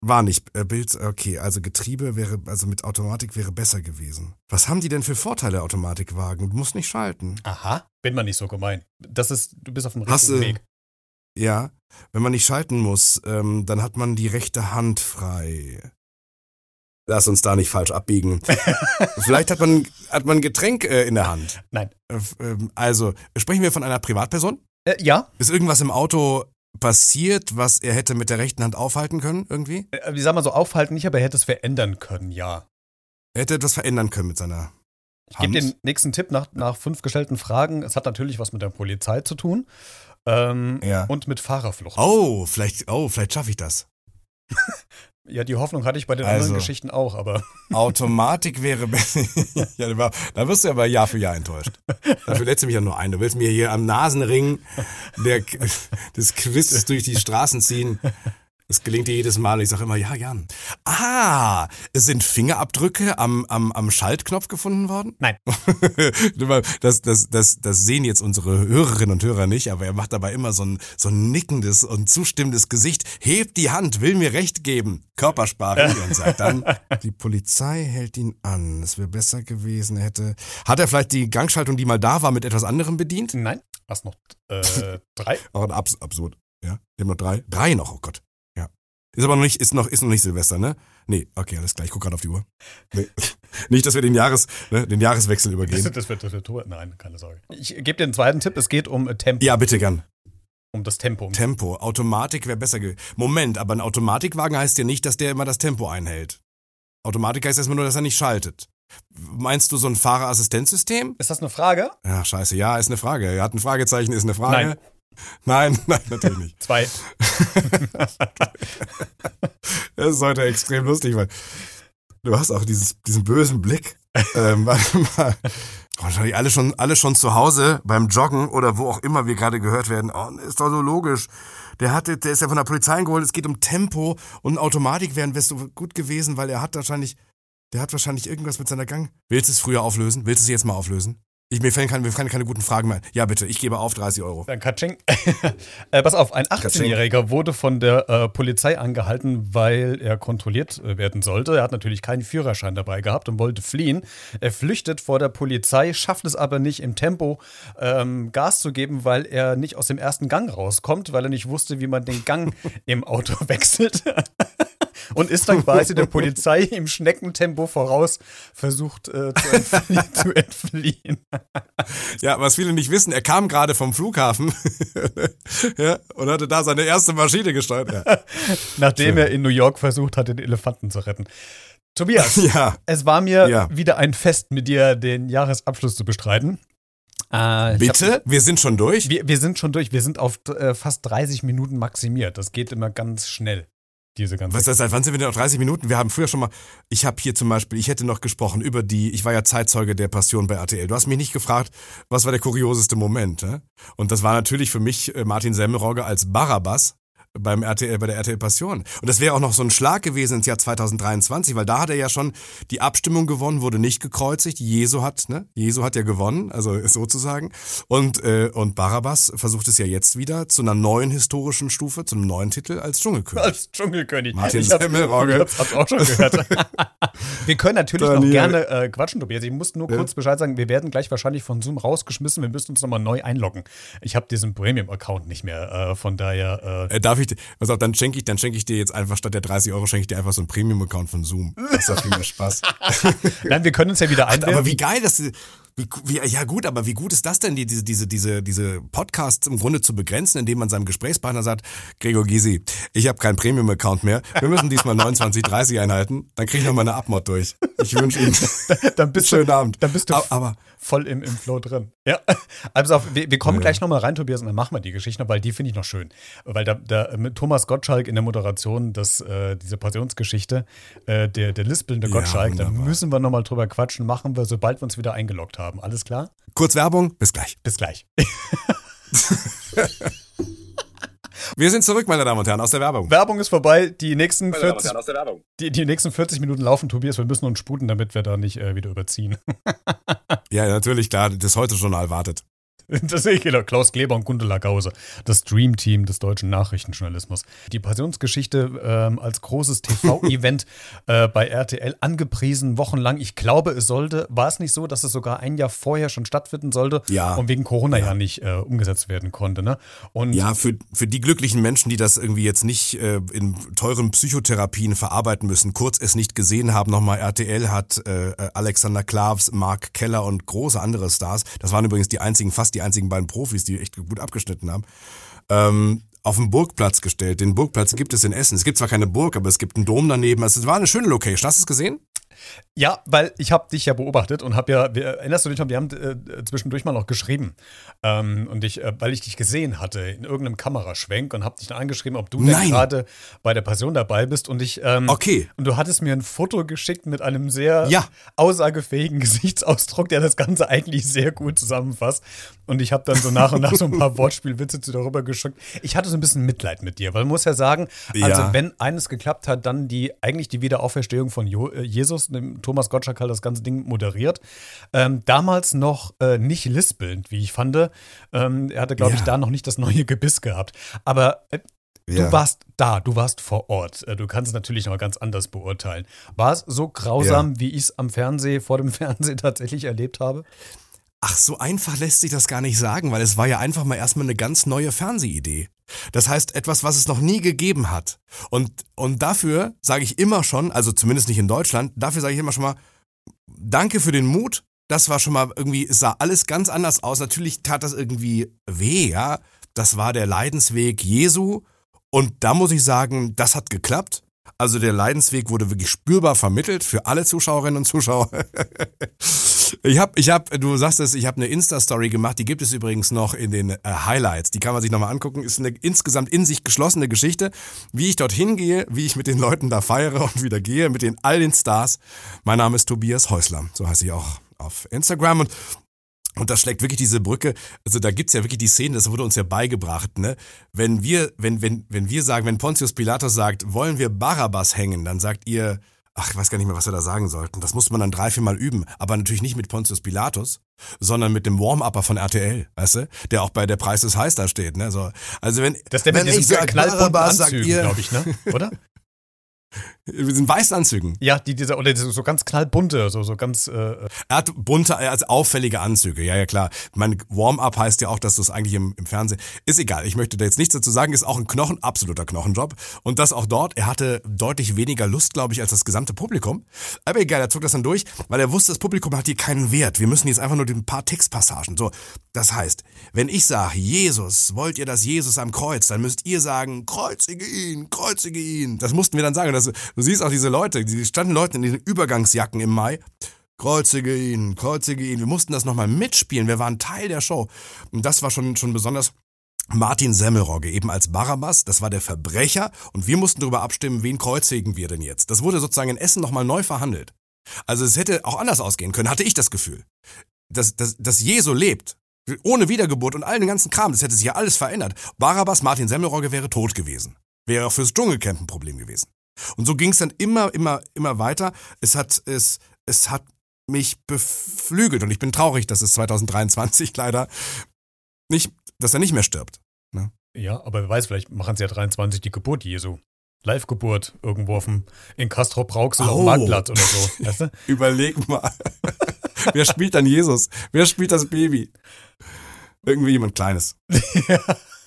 War nicht. Äh, Bild, okay, also Getriebe wäre, also mit Automatik wäre besser gewesen. Was haben die denn für Vorteile, Automatikwagen? Du musst nicht schalten. Aha, bin man nicht so gemein. Das ist, du bist auf dem richtigen Hast, Weg. Ja, wenn man nicht schalten muss, ähm, dann hat man die rechte Hand frei. Lass uns da nicht falsch abbiegen. *laughs* Vielleicht hat man, hat man ein Getränk äh, in der Hand. Nein. Äh, ähm, also, sprechen wir von einer Privatperson? Äh, ja. Ist irgendwas im Auto passiert, was er hätte mit der rechten Hand aufhalten können, irgendwie? Äh, wie sagen wir so, aufhalten nicht, aber er hätte es verändern können, ja. Er hätte etwas verändern können mit seiner. Ich gebe den nächsten Tipp nach, nach fünf gestellten Fragen. Es hat natürlich was mit der Polizei zu tun. Ähm, Ja. Und mit Fahrerflucht. Oh, vielleicht, oh, vielleicht schaffe ich das. *laughs* Ja, die Hoffnung hatte ich bei den Also. anderen Geschichten auch, aber *laughs* Automatik wäre besser. *laughs* ja, da wirst du aber Jahr für Jahr enttäuscht. Dafür lädst du mich ja nur ein. Du willst mir hier am Nasenring der, *laughs* des Quiz durch die Straßen ziehen. Das gelingt dir jedes Mal. Ich sage immer, ja, Jan. Ah, es sind Fingerabdrücke am, am, am Schaltknopf gefunden worden? nein. *laughs* Das, das, das, das sehen jetzt unsere Hörerinnen und Hörer nicht, aber er macht dabei immer so ein, so ein nickendes und zustimmendes Gesicht. Hebt die Hand, will mir Recht geben. Körpersprache und sagt dann, *laughs* die Polizei hält ihn an. Es wäre besser gewesen, hätte. Hat er vielleicht die Gangschaltung, die mal da war, mit etwas anderem bedient? Nein. Was noch? Äh, *laughs* drei? Aber abs absurd. Ja, wir haben noch drei. Drei noch, oh Gott. Ist aber noch nicht, ist noch, ist noch nicht Silvester, ne? Nee, okay, alles klar. Ich guck gerade auf die Uhr. Nee. *laughs* Nicht, dass wir den Jahres, ne, den Jahreswechsel Das, übergehen. das wird das wird Tor. Nein, keine Sorge. Ich gebe dir den zweiten Tipp. Es geht um äh, Tempo. Ja, bitte gern. Um das Tempo. Tempo. Automatik wäre besser gewesen. Moment, aber ein Automatikwagen heißt ja nicht, dass der immer das Tempo einhält. Automatik heißt erstmal nur, dass er nicht schaltet. Meinst du so ein Fahrerassistenzsystem? Ist das eine Frage? Ja, scheiße. Ja, ist eine Frage. Er hat ein Fragezeichen, ist eine Frage. Nein. Nein, *laughs* nein, natürlich nicht. Zwei. *laughs* Das ist heute extrem lustig, weil du hast auch dieses, diesen bösen Blick. ähm. *laughs* Wahrscheinlich alle schon, alle schon zu Hause beim Joggen oder wo auch immer wir gerade gehört werden. Oh, ist doch so logisch. Der hatte, der ist ja von der Polizei eingeholt. Es geht um Tempo und Automatik wären wärst du gut gewesen, weil er hat wahrscheinlich, der hat wahrscheinlich irgendwas mit seiner Gang. Willst du es früher auflösen? Willst du es jetzt mal auflösen? Ich, mir fallen keine, mir fallen keine guten Fragen mehr. ein. Ja, bitte, ich gebe auf 30 Euro. Dann Katsching. *laughs* äh, pass auf, ein 18-Jähriger wurde von der äh, Polizei angehalten, weil er kontrolliert äh, werden sollte. Er hat natürlich keinen Führerschein dabei gehabt und wollte fliehen. Er flüchtet vor der Polizei, schafft es aber nicht im Tempo ähm, Gas zu geben, weil er nicht aus dem ersten Gang rauskommt, weil er nicht wusste, wie man den Gang *laughs* im Auto wechselt. *laughs* Und ist dann quasi der Polizei im Schneckentempo voraus versucht äh, zu, entflie *laughs* zu entfliehen. Ja, was viele nicht wissen, er kam gerade vom Flughafen *laughs* ja, und hatte da seine erste Maschine gesteuert. Ja. *laughs* Nachdem er in New York versucht hat, den Elefanten zu retten. Tobias, ja. es war mir Ja. wieder ein Fest, mit dir den Jahresabschluss zu bestreiten. Äh, Bitte? Wir sind schon durch? Hab, wir, wir sind schon durch. Wir sind auf äh, fast 30 Minuten maximiert. Das geht immer ganz schnell, diese ganze Was seit wann sind wir denn auf 30 Minuten? Wir haben früher schon mal, ich habe hier zum Beispiel, ich hätte noch gesprochen über die, ich war ja Zeitzeuge der Passion bei RTL. Du hast mich nicht gefragt, was war der kurioseste Moment. Hä? Und das war natürlich für mich äh, Martin Semmelrogge als Barabbas beim RTL, bei der RTL Passion. Und das wäre auch noch so ein Schlag gewesen ins Jahr 2023, weil da hat er ja schon die Abstimmung gewonnen, wurde nicht gekreuzigt. Jesu hat, ne? Jesu hat ja gewonnen, also *laughs* sozusagen. Und, äh, und Barabbas versucht es ja jetzt wieder zu einer neuen historischen Stufe, zu einem neuen Titel als Dschungelkönig. als Dschungelkönig. Martin ich Semmelrogge. ich hab's, auch schon gehört. *laughs* wir können natürlich noch Daniel. gerne äh, quatschen, Tobias. Ich muss nur kurz Bescheid sagen, wir werden gleich wahrscheinlich von Zoom rausgeschmissen. Wir müssen uns nochmal neu einloggen. Ich habe diesen Premium-Account nicht mehr. Äh, von daher. Äh, Äh, darf ich, dir- pass auf, dann schenke ich, dann schenke ich dir jetzt einfach statt der 30 Euro schenke ich dir einfach so einen Premium-Account von Zoom. Das ist doch viel mehr Spaß. *laughs* nein, wir können uns ja wieder einwählen. aber wie geil, dass wie, wie, ja gut, aber wie gut ist das denn, die, diese, diese, diese, diese Podcasts im Grunde zu begrenzen, indem man seinem Gesprächspartner sagt, Gregor Gysi, ich habe keinen Premium-Account mehr. Wir müssen diesmal 29,30 einhalten. Dann kriege ich noch mal eine Abmod durch. Ich wünsche Ihnen *laughs* dann bist schönen du, Abend. Dann bist du Aber- aber voll im, im Flow drin. Ja. *laughs* Also wir, wir kommen gleich nochmal rein, Tobias, und dann machen wir die Geschichte noch, weil die finde ich noch schön. Weil da, da mit Thomas Gottschalk in der Moderation, das, äh, diese Passionsgeschichte, äh, der, der lispelnde Ja, Gottschalk, da wunderbar. müssen wir nochmal drüber quatschen, machen wir, sobald wir uns wieder eingeloggt haben. Alles klar? kurz Werbung, bis gleich. Bis gleich. *laughs* Wir sind zurück, meine Damen und Herren, aus der Werbung. Werbung ist vorbei. Die nächsten, 40, aus der Werbung. die, die nächsten 40 Minuten laufen, Tobias. Wir müssen uns sputen, damit wir da nicht äh, wieder überziehen. *laughs* Ja, natürlich, klar, das Heute-Journal wartet. *laughs* Das sehe ich genau. Klaus Kleber und Gundela Gause, das Dream-Team des deutschen Nachrichtenjournalismus. Die Passionsgeschichte ähm, als großes TV-Event *laughs* äh, bei RTL angepriesen, wochenlang. Ich glaube, es sollte, war es nicht so, dass es sogar ein Jahr vorher schon stattfinden sollte Ja. und wegen Corona ja, nicht äh, umgesetzt werden konnte. Ne? Und Ja, für, für die glücklichen Menschen, die das irgendwie jetzt nicht äh, in teuren Psychotherapien verarbeiten müssen, kurz es nicht gesehen haben, nochmal RTL hat äh, äh, Alexander Klavs, Mark Keller und große andere Stars, das waren übrigens die einzigen, fast die einzigen beiden Profis, die echt gut abgeschnitten haben, ähm, auf den Burgplatz gestellt. Den Burgplatz gibt es in Essen. Es gibt zwar keine Burg, aber es gibt einen Dom daneben. Also Es war eine schöne Location. Hast du es gesehen? Ja, weil ich habe dich ja beobachtet und habe ja, wir, erinnerst du dich noch, wir haben äh, zwischendurch mal noch geschrieben. Ähm, und ich, äh, weil ich dich gesehen hatte in irgendeinem Kameraschwenk und habe dich dann angeschrieben, ob du denn gerade bei der Passion dabei bist. Und ich, ähm, okay. Und du hattest mir ein Foto geschickt mit einem sehr ja. aussagefähigen *laughs* Gesichtsausdruck, der das Ganze eigentlich sehr gut zusammenfasst. Und ich habe dann so nach und nach so ein paar *laughs* Wortspielwitze darüber geschickt. Ich hatte so ein bisschen Mitleid mit dir, weil man muss ja sagen, also ja. wenn eines geklappt hat, dann die eigentlich die Wiederauferstehung von jo äh, Jesus, Thomas Gottschalk hat das ganze Ding moderiert. Ähm, damals noch äh, nicht lispelnd, wie ich fand. Ähm, er hatte, glaube ja. ich, da noch nicht das neue Gebiss gehabt. Aber äh, ja. Du warst da, du warst vor Ort. Äh, du kannst es natürlich noch ganz anders beurteilen. War es so grausam, ja. wie ich es am Fernseh, vor dem *laughs* Fernsehen tatsächlich erlebt habe? Ach, so einfach lässt sich das gar nicht sagen, weil es war ja einfach mal erstmal eine ganz neue Fernsehidee. Das heißt, etwas, was es noch nie gegeben hat. Und, und dafür sage ich immer schon, also zumindest nicht in Deutschland, dafür sage ich immer schon mal, danke für den Mut. Das war schon mal irgendwie, es sah alles ganz anders aus. Natürlich tat das irgendwie weh, ja. Das war der Leidensweg Jesu. Und da muss ich sagen, das hat geklappt. Also der Leidensweg wurde wirklich spürbar vermittelt für alle Zuschauerinnen und Zuschauer. *laughs* ich habe, ich hab, du sagst es, ich habe eine Insta-Story gemacht, die gibt es übrigens noch in den äh, Highlights. Die kann man sich nochmal angucken. Ist eine insgesamt in sich geschlossene Geschichte, wie ich dorthin gehe, wie ich mit den Leuten da feiere und wieder gehe, mit den all den Stars. Mein Name ist Tobias Häusler, so heiße ich auch auf Instagram und und das schlägt wirklich diese Brücke. Also da gibt's ja wirklich die Szene, das wurde uns ja beigebracht, ne? Wenn wir, wenn, wenn, wenn wir sagen, wenn Pontius Pilatus sagt, wollen wir Barabbas hängen, dann sagt ihr, ach, ich weiß gar nicht mehr, was wir da sagen sollten. Das muss man dann drei, vier Mal üben. Aber natürlich nicht mit Pontius Pilatus, sondern mit dem Warm-Upper von RTL, weißt du? Der auch bei der Preis ist heiß da steht, ne? So, also wenn, das ist der wenn mit diesem knallbunten Anzügen, glaube ich, ne? Oder? *laughs* Wir sind Weißanzügen. Ja, die, dieser, oder so ganz knallbunte, so, so ganz. Äh, äh, er hat bunte, also auffällige Anzüge, ja, ja, klar. Mein Warm-up heißt ja auch, dass das eigentlich im, im Fernsehen. Ist egal, ich möchte da jetzt nichts dazu sagen, ist auch ein Knochen, absoluter Knochenjob. Und das auch dort. Er hatte deutlich weniger Lust, glaube ich, als das gesamte Publikum. Aber egal, er zog das dann durch, weil er wusste, das Publikum hat hier keinen Wert. Wir müssen jetzt einfach nur ein paar Textpassagen. So, das heißt, wenn ich sage, Jesus, wollt ihr das Jesus am Kreuz, dann müsst ihr sagen, kreuzige ihn, kreuzige ihn. Das mussten wir dann sagen. Das du siehst auch diese Leute, die standen Leute in diesen Übergangsjacken im Mai. Kreuzige ihn, kreuzige ihn. Wir mussten das nochmal mitspielen. Wir waren Teil der Show. Und das war schon, schon besonders. Martin Semmelrogge eben als Barabbas, das war der Verbrecher und wir mussten darüber abstimmen, wen kreuzigen wir denn jetzt. Das wurde sozusagen in Essen nochmal neu verhandelt. Also es hätte auch anders ausgehen können, hatte ich das Gefühl. Dass, dass, dass Jesu lebt, ohne Wiedergeburt und all den ganzen Kram, das hätte sich ja alles verändert. Barabbas, Martin Semmelrogge wäre tot gewesen. Wäre auch fürs Dschungelcamp ein Problem gewesen. Und so ging es dann immer, immer, immer weiter. Es hat, es, es hat mich beflügelt und ich bin traurig, dass es 2023 *laughs* leider nicht, dass er nicht mehr stirbt. Ne? Ja, aber wer weiß, vielleicht machen sie ja 23 die Geburt Jesu. Live-Geburt irgendwo auf dem, in Castro Brauxel oh. auf dem Marktplatz oder so. *laughs* Weißt du? Überleg mal. *laughs* Wer spielt dann Jesus? Wer spielt das Baby? Irgendwie jemand Kleines. ja. *laughs*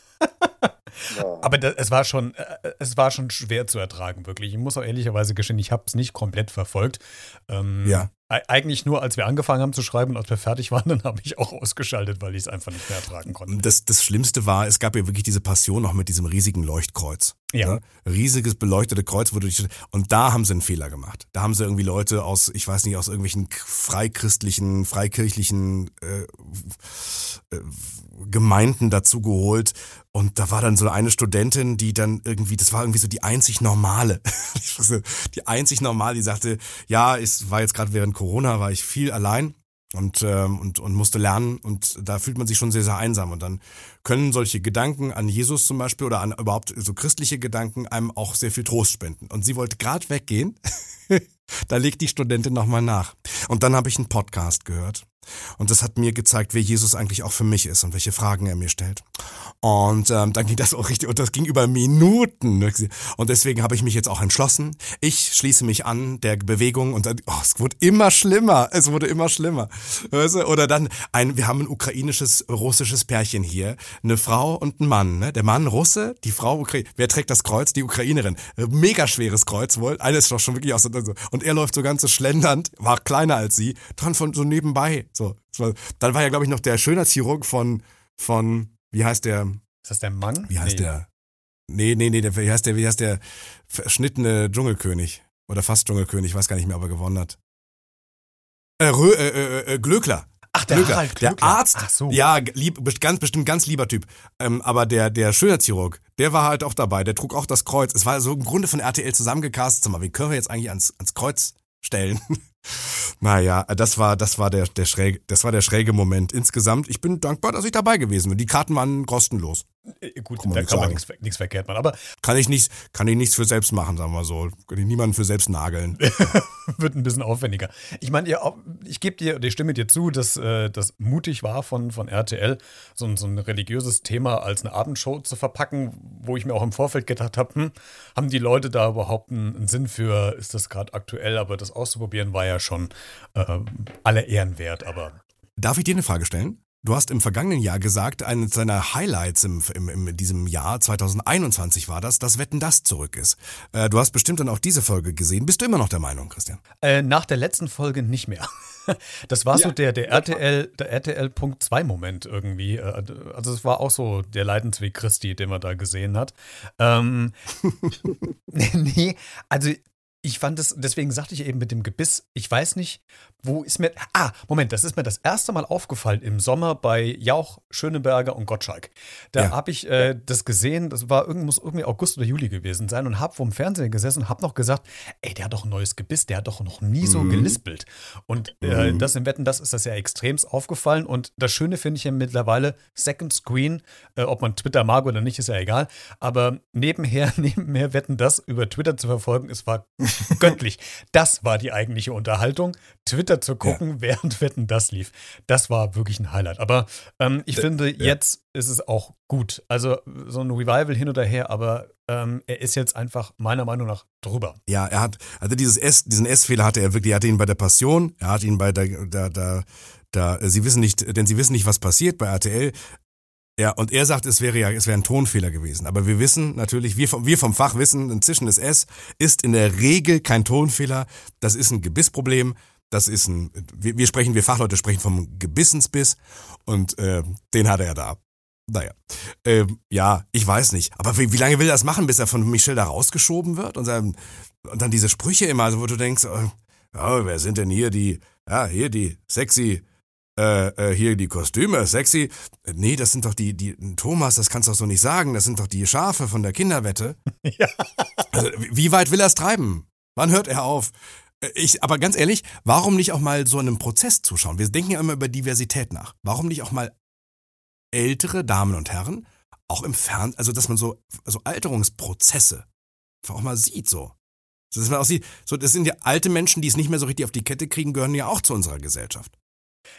Aber das, es, war schon, äh, es war schon schwer zu ertragen, wirklich. Ich muss auch ehrlicherweise gestehen, ich habe es nicht komplett verfolgt. Ähm, ja. Eigentlich nur, als wir angefangen haben zu schreiben und als wir fertig waren, *laughs* dann habe ich auch ausgeschaltet, weil ich es einfach nicht mehr ertragen konnte. Das, das Schlimmste war, es gab ja wirklich diese Passion noch mit diesem riesigen Leuchtkreuz. Ja. Ne? Riesiges beleuchtete Kreuz wurde und da haben sie einen Fehler gemacht. Da haben sie irgendwie Leute aus, ich weiß nicht, aus irgendwelchen freikristlichen, freikirchlichen äh, äh, Gemeinden dazu geholt. Und da war dann so eine Studentin, die dann irgendwie, das war irgendwie so die einzig normale. *laughs* die einzig normale, die sagte, ja, es war jetzt gerade während Corona, war ich viel allein und, ähm, und, und musste lernen und da fühlt man sich schon sehr, sehr einsam. Und dann können solche Gedanken an Jesus zum Beispiel oder an überhaupt so christliche Gedanken einem auch sehr viel Trost spenden. Und sie wollte gerade weggehen. *laughs* da legt die Studentin nochmal nach. Und dann habe ich einen Podcast gehört. Und das hat mir gezeigt, wer Jesus eigentlich auch für mich ist und welche Fragen er mir stellt. Und ähm, dann ging das auch richtig, und das ging über Minuten. Ne? Und deswegen habe ich mich jetzt auch entschlossen. Ich schließe mich an der Bewegung und dann, oh, es wurde immer schlimmer. Es wurde immer schlimmer. Weißt du? Oder dann ein, wir haben ein ukrainisches, russisches Pärchen hier. Eine Frau und ein Mann. Ne? Der Mann Russe, die Frau Ukraine. Wer trägt das Kreuz? Die Ukrainerin. Mega schweres Kreuz wohl. Ist doch schon wirklich aus. Und er läuft so ganz so schlendernd, war kleiner als sie, dran von so nebenbei. So. Dann war ja, glaube ich, noch der Schönheitschirurg von, von wie heißt der? Ist das der Mann? Wie heißt nee. der? Nee, nee, nee, der, wie heißt der, wie heißt der verschnittene Dschungelkönig? Oder fast Dschungelkönig, ich weiß gar nicht mehr, ob er gewonnen hat. Äh, Rö, äh, äh, äh, Glöckler. Ach, der Glöckler. Harald Der Glöckler. Arzt, Ach so. ja, lieb, ganz bestimmt ganz lieber Typ. Ähm, aber der, der Schönheitschirurg, der war halt auch dabei, der trug auch das Kreuz. Es war so im Grunde von RTL zusammengecastet. Sag mal, wie können wir jetzt eigentlich ans, ans Kreuz stellen? Naja, das war, das war der, der schräge, das war der schräge Moment. Insgesamt, ich bin dankbar, dass ich dabei gewesen bin. Die Karten waren kostenlos. Äh, Gut, Kann man da kann man sagen. nichts, ver- nichts verkehrt machen. Aber Kann ich nicht, kann ich nichts für selbst machen, sagen wir so. Kann ich niemanden für selbst nageln. *laughs* wird ein bisschen aufwendiger. Ich meine, ich gebe dir, ich stimme dir zu, dass äh, das mutig war von, von RTL, so ein, so ein religiöses Thema als eine Abendshow zu verpacken, wo ich mir auch im Vorfeld gedacht habe, hm, haben die Leute da überhaupt einen, Sinn für, ist das gerade aktuell, aber das auszuprobieren war ja schon äh, alle Ehren wert, aber Darf ich dir eine Frage stellen? Du hast im vergangenen Jahr gesagt, eines deiner Highlights im, im, in diesem Jahr, 2021 war das, dass Wetten das zurück ist. Äh, du hast bestimmt dann auch diese Folge gesehen. Bist du immer noch der Meinung, Christian? Äh, nach der letzten Folge nicht mehr. *laughs* Das war so der, der RTL, der RTL Punkt 2 Moment irgendwie. Äh, Also es war auch so der Leidensweg Christi, den man da gesehen hat. Ähm, *laughs* nee, also ich fand es, deswegen sagte ich eben mit dem Gebiss, ich weiß nicht, wo ist mir. Ah, Moment, das ist mir das erste Mal aufgefallen im Sommer bei Jauch, Schöneberger und Gottschalk. Da Ja. habe ich äh, das gesehen, das war muss irgendwie August oder Juli gewesen sein und habe vom Fernseher gesessen und habe noch gesagt, ey, der hat doch ein neues Gebiss, der hat doch noch nie so gelispelt. Und äh, das im Wetten, das ist das ja extremst aufgefallen. Und das Schöne finde ich ja mittlerweile, Second Screen, äh, ob man Twitter mag oder nicht, ist ja egal. Aber nebenher, *laughs* nebenher Wetten, das über Twitter zu verfolgen, es war *laughs* göttlich. Das war die eigentliche Unterhaltung. Twitter zu gucken, während Wetten das lief. Das war wirklich ein Highlight. Aber ähm, ich finde, jetzt ist es auch gut. Also so ein Revival hin oder her, aber ähm, er ist jetzt einfach meiner Meinung nach drüber. Ja, er hat, also dieses S, diesen S-Fehler hatte er wirklich, er hatte ihn bei der Passion, er hat ihn bei der, der, der, der, Sie wissen nicht, denn Sie wissen nicht, was passiert bei RTL. Ja, und er sagt, es wäre ja, es wäre ein Tonfehler gewesen. Aber wir wissen natürlich, wir vom, wir vom Fach wissen, ein zischendes S ist in der Regel kein Tonfehler. Das ist ein Gebissproblem. Das ist ein, wir, wir sprechen, wir Fachleute sprechen vom Gebissensbiss. Und äh, den hat er da. Naja, ähm, ja, ich weiß nicht. Aber wie, wie lange will er das machen, bis er von Michel da rausgeschoben wird? Und dann, und dann diese Sprüche immer, also wo du denkst, ja, wer sind denn hier die, ja, hier die sexy, äh, äh, hier die Kostüme, sexy. Nee, das sind doch die, die, Thomas, das kannst du doch so nicht sagen. Das sind doch die Schafe von der Kinderwette. *laughs* Ja. Also, wie weit will er es treiben? Wann hört er auf? Äh, Ich, aber ganz ehrlich, warum nicht auch mal so einem Prozess zuschauen? Wir denken ja immer über Diversität nach. Warum nicht auch mal ältere Damen und Herren auch im Fernsehen, also dass man so, so Alterungsprozesse auch mal sieht so. So, Dass man auch sieht, so, das sind ja alte Menschen, die es nicht mehr so richtig auf die Kette kriegen, gehören ja auch zu unserer Gesellschaft.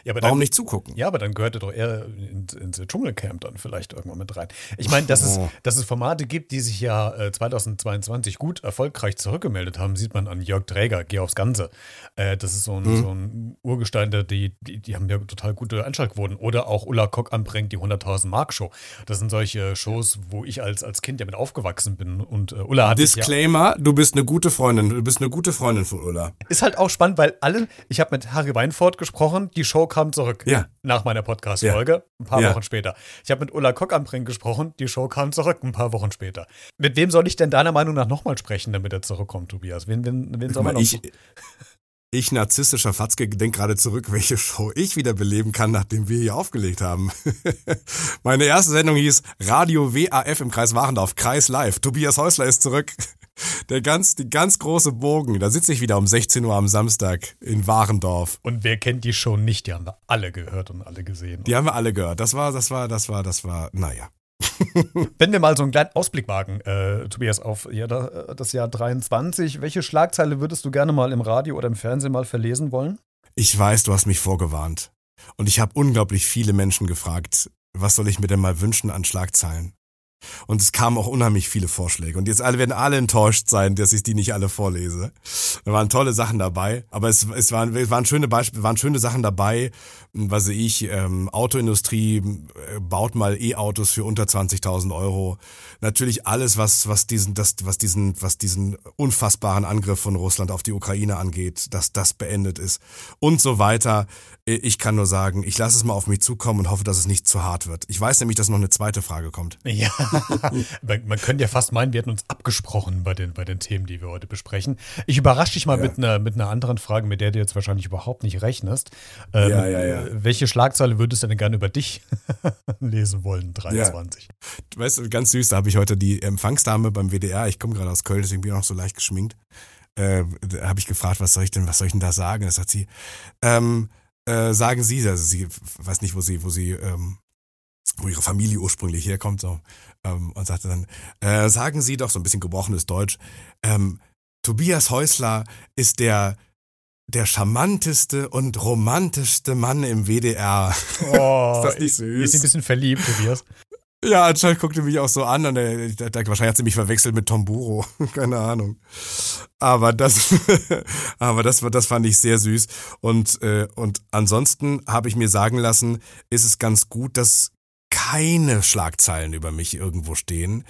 Ja, aber Warum dann, nicht zugucken? Ja, aber dann gehört er doch eher ins, ins Dschungelcamp dann vielleicht irgendwann mit rein. Ich meine, dass es, Oh. dass es Formate gibt, die sich ja äh, 2022 gut erfolgreich zurückgemeldet haben, sieht man an Jörg Träger, Geh aufs Ganze. Äh, das ist so ein, Mhm. so ein Urgestein, der- die, die, die haben ja total gute Einschaltquoten. Oder auch Ulla Kock anbringt die 100.000 Mark Show. Das sind solche Shows, wo ich als, als Kind ja mit aufgewachsen bin. Und äh, Ulla hat sich ja Disclaimer, du bist eine gute Freundin, du bist eine gute Freundin von Ulla. Ist halt auch spannend, weil alle, ich habe mit Harry Weinfurt gesprochen, die Show kam zurück. Ja. Nach meiner Podcast-Folge, ein paar Ja. Wochen später. Ich habe mit Ulla Kock-Ambring gesprochen, die Show kam zurück, ein paar Wochen später. Mit wem soll ich denn deiner Meinung nach nochmal sprechen, damit er zurückkommt, Tobias? Wen, wen, wen soll man noch Ich, ich narzisstischer Fatzke denk gerade zurück, welche Show ich wieder beleben kann, nachdem wir hier aufgelegt haben. *laughs* Meine erste Sendung hieß Radio WAF im Kreis Warendorf, Kreis Live. Tobias Häusler ist zurück. Der ganz, die ganz große Bogen. Da sitze ich wieder um 16 Uhr am Samstag in Warendorf. Und wer kennt die Show nicht? Die haben wir alle gehört und alle gesehen. Die haben wir alle gehört. Das war, das war, das war, das war, naja. *laughs* Wenn wir mal so einen kleinen Ausblick wagen, äh, Tobias, auf ja, da, das Jahr 23, welche Schlagzeile würdest du gerne mal im Radio oder im Fernsehen mal verlesen wollen? Ich weiß, du hast mich vorgewarnt. Und ich habe unglaublich viele Menschen gefragt, was soll ich mir denn mal wünschen an Schlagzeilen? Und es kamen auch unheimlich viele Vorschläge. Und jetzt alle werden alle enttäuscht sein, dass ich die nicht alle vorlese. Da waren tolle Sachen dabei, aber es, es, waren, es waren schöne Beispiele, waren schöne Sachen dabei, was weiß ich, ähm, Autoindustrie äh, baut mal E-Autos für unter 20.000 Euro. Natürlich alles, was, was diesen, das, was diesen, was diesen unfassbaren Angriff von Russland auf die Ukraine angeht, dass das beendet ist und so weiter. Ich kann nur sagen, ich lasse es mal auf mich zukommen und hoffe, dass es nicht zu hart wird. Ich weiß nämlich, dass noch eine zweite Frage kommt. *laughs* Ja, man, man könnte ja fast meinen, wir hätten uns abgesprochen bei den, bei den Themen, die wir heute besprechen. Ich überrasche dich mal ja. mit, einer, mit einer anderen Frage, mit der du jetzt wahrscheinlich überhaupt nicht rechnest. Ähm, ja, ja, ja. Welche Schlagzeile würdest du denn gerne über dich *laughs* lesen wollen, 23? Ja. Du weißt, ganz süß, da habe ich heute die Empfangsdame beim WDR, ich komme gerade aus Köln, deswegen bin ich auch noch so leicht geschminkt. Äh, da habe ich gefragt, was soll ich denn, was soll ich denn da sagen? Das hat sie, ähm, äh, sagen Sie, also sie weiß nicht, wo sie, wo sie, ähm, wo ihre Familie ursprünglich herkommt, so, ähm, und sagte dann, äh, sagen Sie doch so ein bisschen gebrochenes Deutsch, ähm, Tobias Häusler ist der der charmanteste und romantischste Mann im WDR. *laughs* Oh, ist das nicht süß? Ist ein bisschen verliebt, Tobias. Ja, anscheinend guckte mich auch so an und er, der, der, wahrscheinlich hat sie mich verwechselt mit Tom Buro. *laughs* Keine Ahnung. Aber das, *laughs* aber das, das fand ich sehr süß. Und, äh, und ansonsten habe ich mir sagen lassen, ist es ganz gut, dass keine Schlagzeilen über mich irgendwo stehen.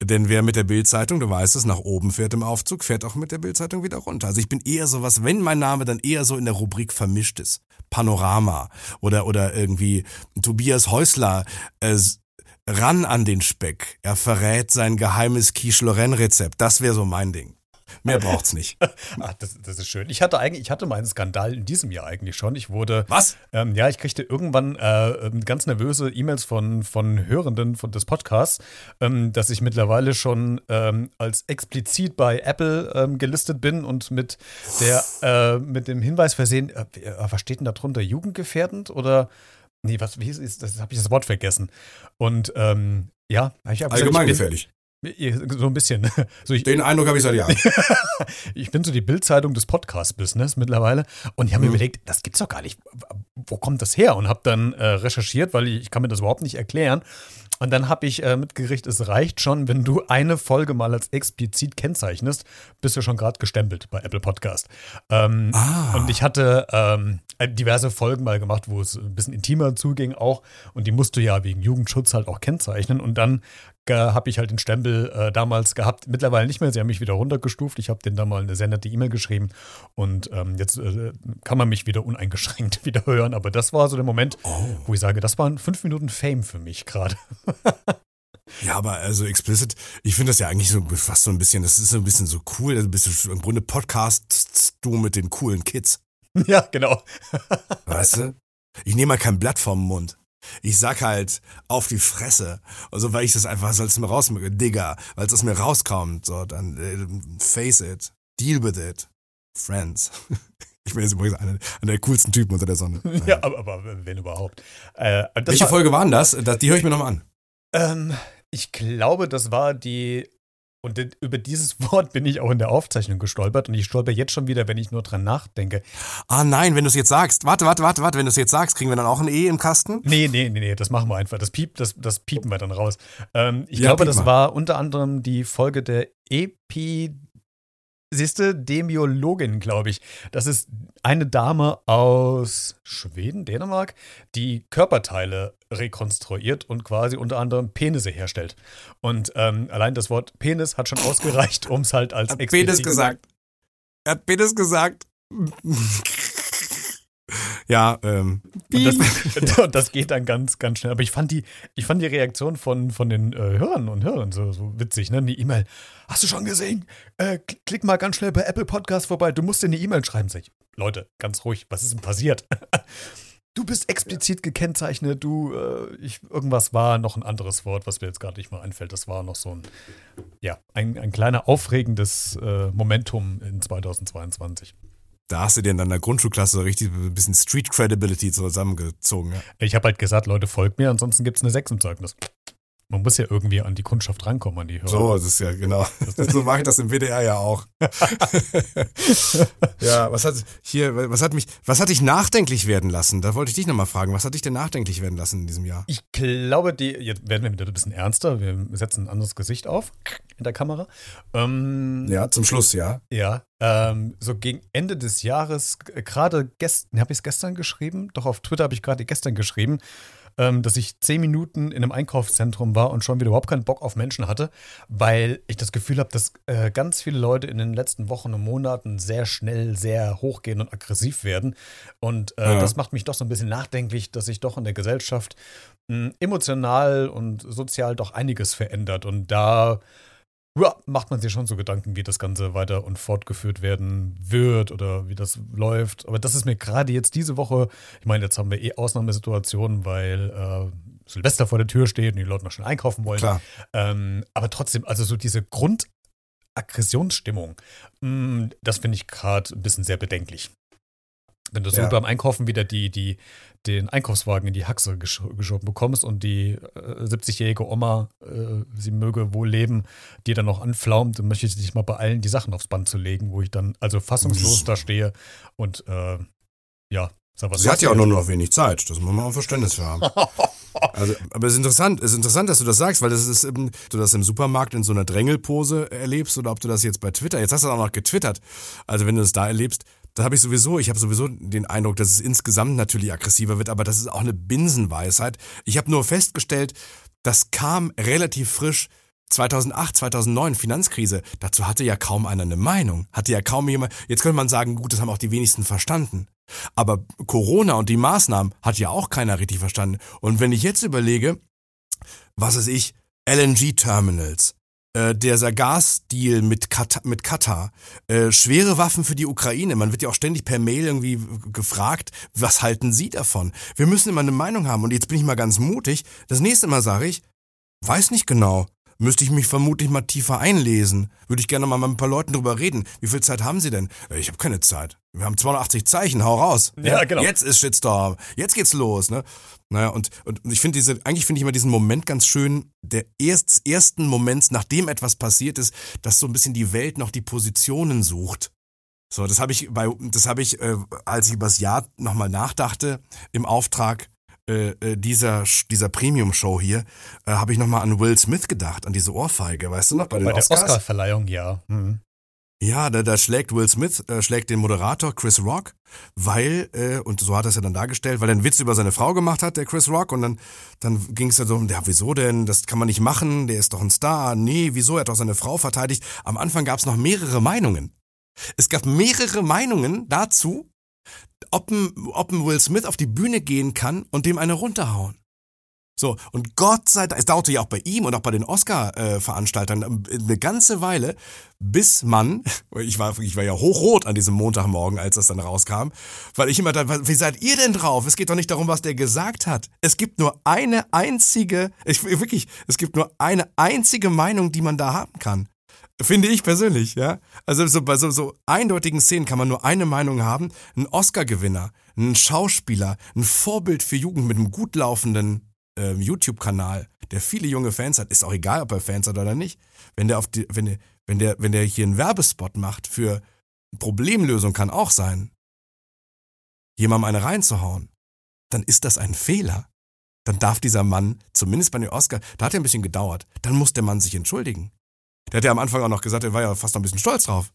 Denn wer mit der Bildzeitung, du weißt es, nach oben fährt im Aufzug, fährt auch mit der Bildzeitung wieder runter. Also ich bin eher sowas, wenn mein Name dann eher so in der Rubrik vermischt ist. Panorama oder, oder irgendwie Tobias Häusler, äh, ran an den Speck. Er verrät sein geheimes Quiche-Lorraine-Rezept. Das wäre so mein Ding. Mehr braucht's nicht. Ach, *laughs* das, das, ist schön. Ich hatte eigentlich, ich hatte meinen Skandal in diesem Jahr eigentlich schon. Ich wurde. Was? Ähm, ja, ich kriegte irgendwann äh, ähm, ganz nervöse E-Mails von, von Hörenden von des Podcasts, ähm, dass ich mittlerweile schon ähm, als explizit bei Apple ähm, gelistet bin und mit der äh, mit dem Hinweis versehen, äh, äh was steht denn da drunter? Jugendgefährdend oder Nee, was, wie ist das? Habe ich das Wort vergessen. Und ähm, ja, ich habe Allgemeingefährlich. So ein bisschen. *laughs* So ich, Den Eindruck habe ich seit Jahren. *laughs* ich bin so die Bildzeitung des Podcast-Business mittlerweile und ich habe mir mhm. überlegt, das gibt's doch gar nicht. Wo kommt das her? Und habe dann äh, recherchiert, weil ich, ich, kann mir das überhaupt nicht erklären. Und dann habe ich äh, mitgekriegt, es reicht schon, wenn du eine Folge mal als explizit kennzeichnest, bist du schon gerade gestempelt bei Apple Podcast. Ähm, ah. Und ich hatte ähm, diverse Folgen mal gemacht, wo es ein bisschen intimer zuging auch. Und die musst du ja wegen Jugendschutz halt auch kennzeichnen. Und dann habe ich halt den Stempel äh, damals gehabt. Mittlerweile nicht mehr. Sie haben mich wieder runtergestuft. Ich habe denen da mal eine sehr nette E-Mail geschrieben. Und ähm, jetzt äh, kann man mich wieder uneingeschränkt *laughs* wieder hören. Aber das war so der Moment, oh. wo ich sage, das waren fünf Minuten Fame für mich gerade. *laughs* Ja, aber also explicit, ich finde das ja eigentlich so fast so ein bisschen, das ist so ein bisschen so cool, also bist du im Grunde podcastst du mit den coolen Kids. Ja, genau. Weißt du? Ich nehme mal kein Blatt vom Mund. Ich sag halt auf die Fresse. Also weil ich das einfach, soll es mir raus, Digga, weil es aus mir rauskommt. So, dann äh, face it. Deal with it. Friends. *laughs* Ich bin jetzt übrigens einer, einer der coolsten Typen unter der Sonne. *laughs* Ja, aber, aber wenn überhaupt. Äh, Welche war, Folge waren das? Die höre ich mir nochmal an. Ähm, ich glaube, das war die und über dieses *laughs* Wort bin ich auch in der Aufzeichnung gestolpert und ich stolper jetzt schon wieder, wenn ich nur dran nachdenke. Ah nein, wenn du es jetzt sagst. Warte, warte, warte, warte, wenn du es jetzt sagst, kriegen wir dann auch ein E im Kasten? Nee, nee, nee, nee, das machen wir einfach. Das, piep, das, das piepen wir dann raus. Ähm, ich ja, glaube, das war unter anderem die Folge der Epi Siehste, Demiologin, glaube ich. Das ist eine Dame aus Schweden, Dänemark, die Körperteile rekonstruiert und quasi unter anderem Penisse herstellt. Und ähm, allein das Wort Penis hat schon ausgereicht, um es halt als er hat Penis gesagt. Er hat Penis gesagt. Ja, ähm. Und das, *laughs* das, geht dann ganz, ganz schnell. Aber ich fand die, ich fand die Reaktion von, von den äh, Hörern und Hörern so, so witzig, ne? Die E-Mail. Hast du schon gesehen? Äh, klick mal ganz schnell bei Apple Podcast vorbei. Du musst dir eine E-Mail schreiben. Sag ich, Leute, ganz ruhig, was ist denn passiert? *laughs* du bist explizit gekennzeichnet, du, äh, ich, irgendwas war noch ein anderes Wort, was mir jetzt gerade nicht mal einfällt. Das war noch so ein, ja, ein, ein kleiner aufregendes äh, Momentum in 2022. Da hast du dir in deiner Grundschulklasse so richtig ein bisschen Street Credibility zusammengezogen. Ja? Ich habe halt gesagt, Leute, folgt mir, ansonsten gibt es eine 6 im Zeugnis. Man muss ja irgendwie an die Kundschaft rankommen, an die Hörer. So, das ist ja, genau. so mache ich das im WDR ja auch. *laughs* ja, was hat hier, was hat mich, was hat dich nachdenklich werden lassen? Da wollte ich dich nochmal fragen. Was hat dich denn nachdenklich werden lassen in diesem Jahr? Ich glaube, die, jetzt werden wir wieder ein bisschen ernster. Wir setzen ein anderes Gesicht auf in der Kamera. Ähm, ja, zum Schluss, ja. Ja, ähm, so gegen Ende des Jahres, gerade gestern, habe ich es gestern geschrieben? Doch auf Twitter habe ich gerade gestern geschrieben ähm, dass ich zehn Minuten in einem Einkaufszentrum war und schon wieder überhaupt keinen Bock auf Menschen hatte, weil ich das Gefühl habe, dass äh, ganz viele Leute in den letzten Wochen und Monaten sehr schnell, sehr hochgehen und aggressiv werden. Und äh, ja. das macht mich doch so ein bisschen nachdenklich, dass sich doch in der Gesellschaft mh, emotional und sozial doch einiges verändert. Und da ja, macht man sich schon so Gedanken, wie das Ganze weiter und fortgeführt werden wird oder wie das läuft. Aber das ist mir gerade jetzt diese Woche, ich meine, jetzt haben wir eh Ausnahmesituationen, weil äh, Silvester vor der Tür steht und die Leute noch schnell einkaufen wollen. Klar. Ähm, aber trotzdem, also so diese Grundaggressionsstimmung, mm, das finde ich gerade ein bisschen sehr bedenklich. Wenn du so ja. beim Einkaufen wieder die, die, den Einkaufswagen in die Haxe gesch geschoben bekommst und die äh, 70-jährige Oma, äh, sie möge wohl leben, die dann noch anflaumt, dann möchte ich dich mal beeilen, die Sachen aufs Band zu legen, wo ich dann also fassungslos da stehe und äh, ja. Sag, was sie hat ja auch nur noch wenig Zeit, das muss man auch Verständnis für haben. *laughs* Also, aber es ist interessant, es ist interessant, dass du das sagst, weil das ist eben, du das im Supermarkt in so einer Drängelpose erlebst oder ob du das jetzt bei Twitter, jetzt hast du auch noch getwittert. Also wenn du das da erlebst, da habe ich sowieso, ich habe sowieso den Eindruck, dass es insgesamt natürlich aggressiver wird, aber das ist auch eine Binsenweisheit. Ich habe nur festgestellt, das kam relativ frisch 2008, 2009, Finanzkrise, dazu hatte ja kaum einer eine Meinung, hatte ja kaum jemand, jetzt könnte man sagen, gut, das haben auch die wenigsten verstanden. Aber Corona und die Maßnahmen hat ja auch keiner richtig verstanden. Und wenn ich jetzt überlege, was ist ich, LNG-Terminals, äh, der Gasdeal mit, Kat mit Katar, äh, schwere Waffen für die Ukraine. Man wird ja auch ständig per Mail irgendwie gefragt, was halten Sie davon? Wir müssen immer eine Meinung haben. Und jetzt bin ich mal ganz mutig. Das nächste Mal sage ich, weiß nicht genau. Müsste ich mich vermutlich mal tiefer einlesen. Würde ich gerne mal mit ein paar Leuten drüber reden. Wie viel Zeit haben Sie denn? Äh, ich habe keine Zeit. Wir haben 280 Zeichen, hau raus. Ja, genau. Jetzt ist Shitstorm. Jetzt geht's los, ne? Naja, und, und ich finde diese, eigentlich finde ich immer diesen Moment ganz schön, der erst, ersten Moments, nachdem etwas passiert ist, dass so ein bisschen die Welt noch die Positionen sucht. So, das habe ich bei, das habe ich, äh, als ich über das Jahr nochmal nachdachte, im Auftrag äh, äh, dieser, dieser Premium-Show hier, äh, habe ich nochmal an Will Smith gedacht, an diese Ohrfeige, weißt du noch, bei, bei der Oscar-Verleihung, ja. Mhm. Ja, da, da schlägt Will Smith, äh, schlägt den Moderator Chris Rock, weil, äh, und so hat er es ja dann dargestellt, weil er einen Witz über seine Frau gemacht hat, der Chris Rock, und dann, dann ging es ja so, ja, wieso denn? Das kann man nicht machen, der ist doch ein Star. Nee, wieso? Er hat doch seine Frau verteidigt. Am Anfang gab es noch mehrere Meinungen. Es gab mehrere Meinungen dazu, ob ein, Will Smith auf die Bühne gehen kann und dem eine runterhauen. So, und Gott sei Dank, es dauerte ja auch bei ihm und auch bei den Oscar-Veranstaltern äh, eine ganze Weile, bis man, *laughs* ich war, ich war ja hochrot an diesem Montagmorgen, als das dann rauskam, weil ich immer da, wie seid ihr denn drauf? Es geht doch nicht darum, was der gesagt hat. Es gibt nur eine einzige, ich, wirklich, es gibt nur eine einzige Meinung, die man da haben kann. Finde ich persönlich, ja. Also so, bei so, so eindeutigen Szenen kann man nur eine Meinung haben. Ein Oscar-Gewinner, ein Schauspieler, ein Vorbild für Jugend mit einem gut laufenden äh, YouTube-Kanal, der viele junge Fans hat, ist auch egal, ob er Fans hat oder nicht. Wenn der auf die, wenn der, wenn der, wenn der hier einen Werbespot macht für Problemlösung kann auch sein, jemandem eine reinzuhauen, dann ist das ein Fehler. Dann darf dieser Mann, zumindest bei den Oscar, da hat er ein bisschen gedauert, dann muss der Mann sich entschuldigen. Der hat ja am Anfang auch noch gesagt, er war ja fast noch ein bisschen stolz drauf.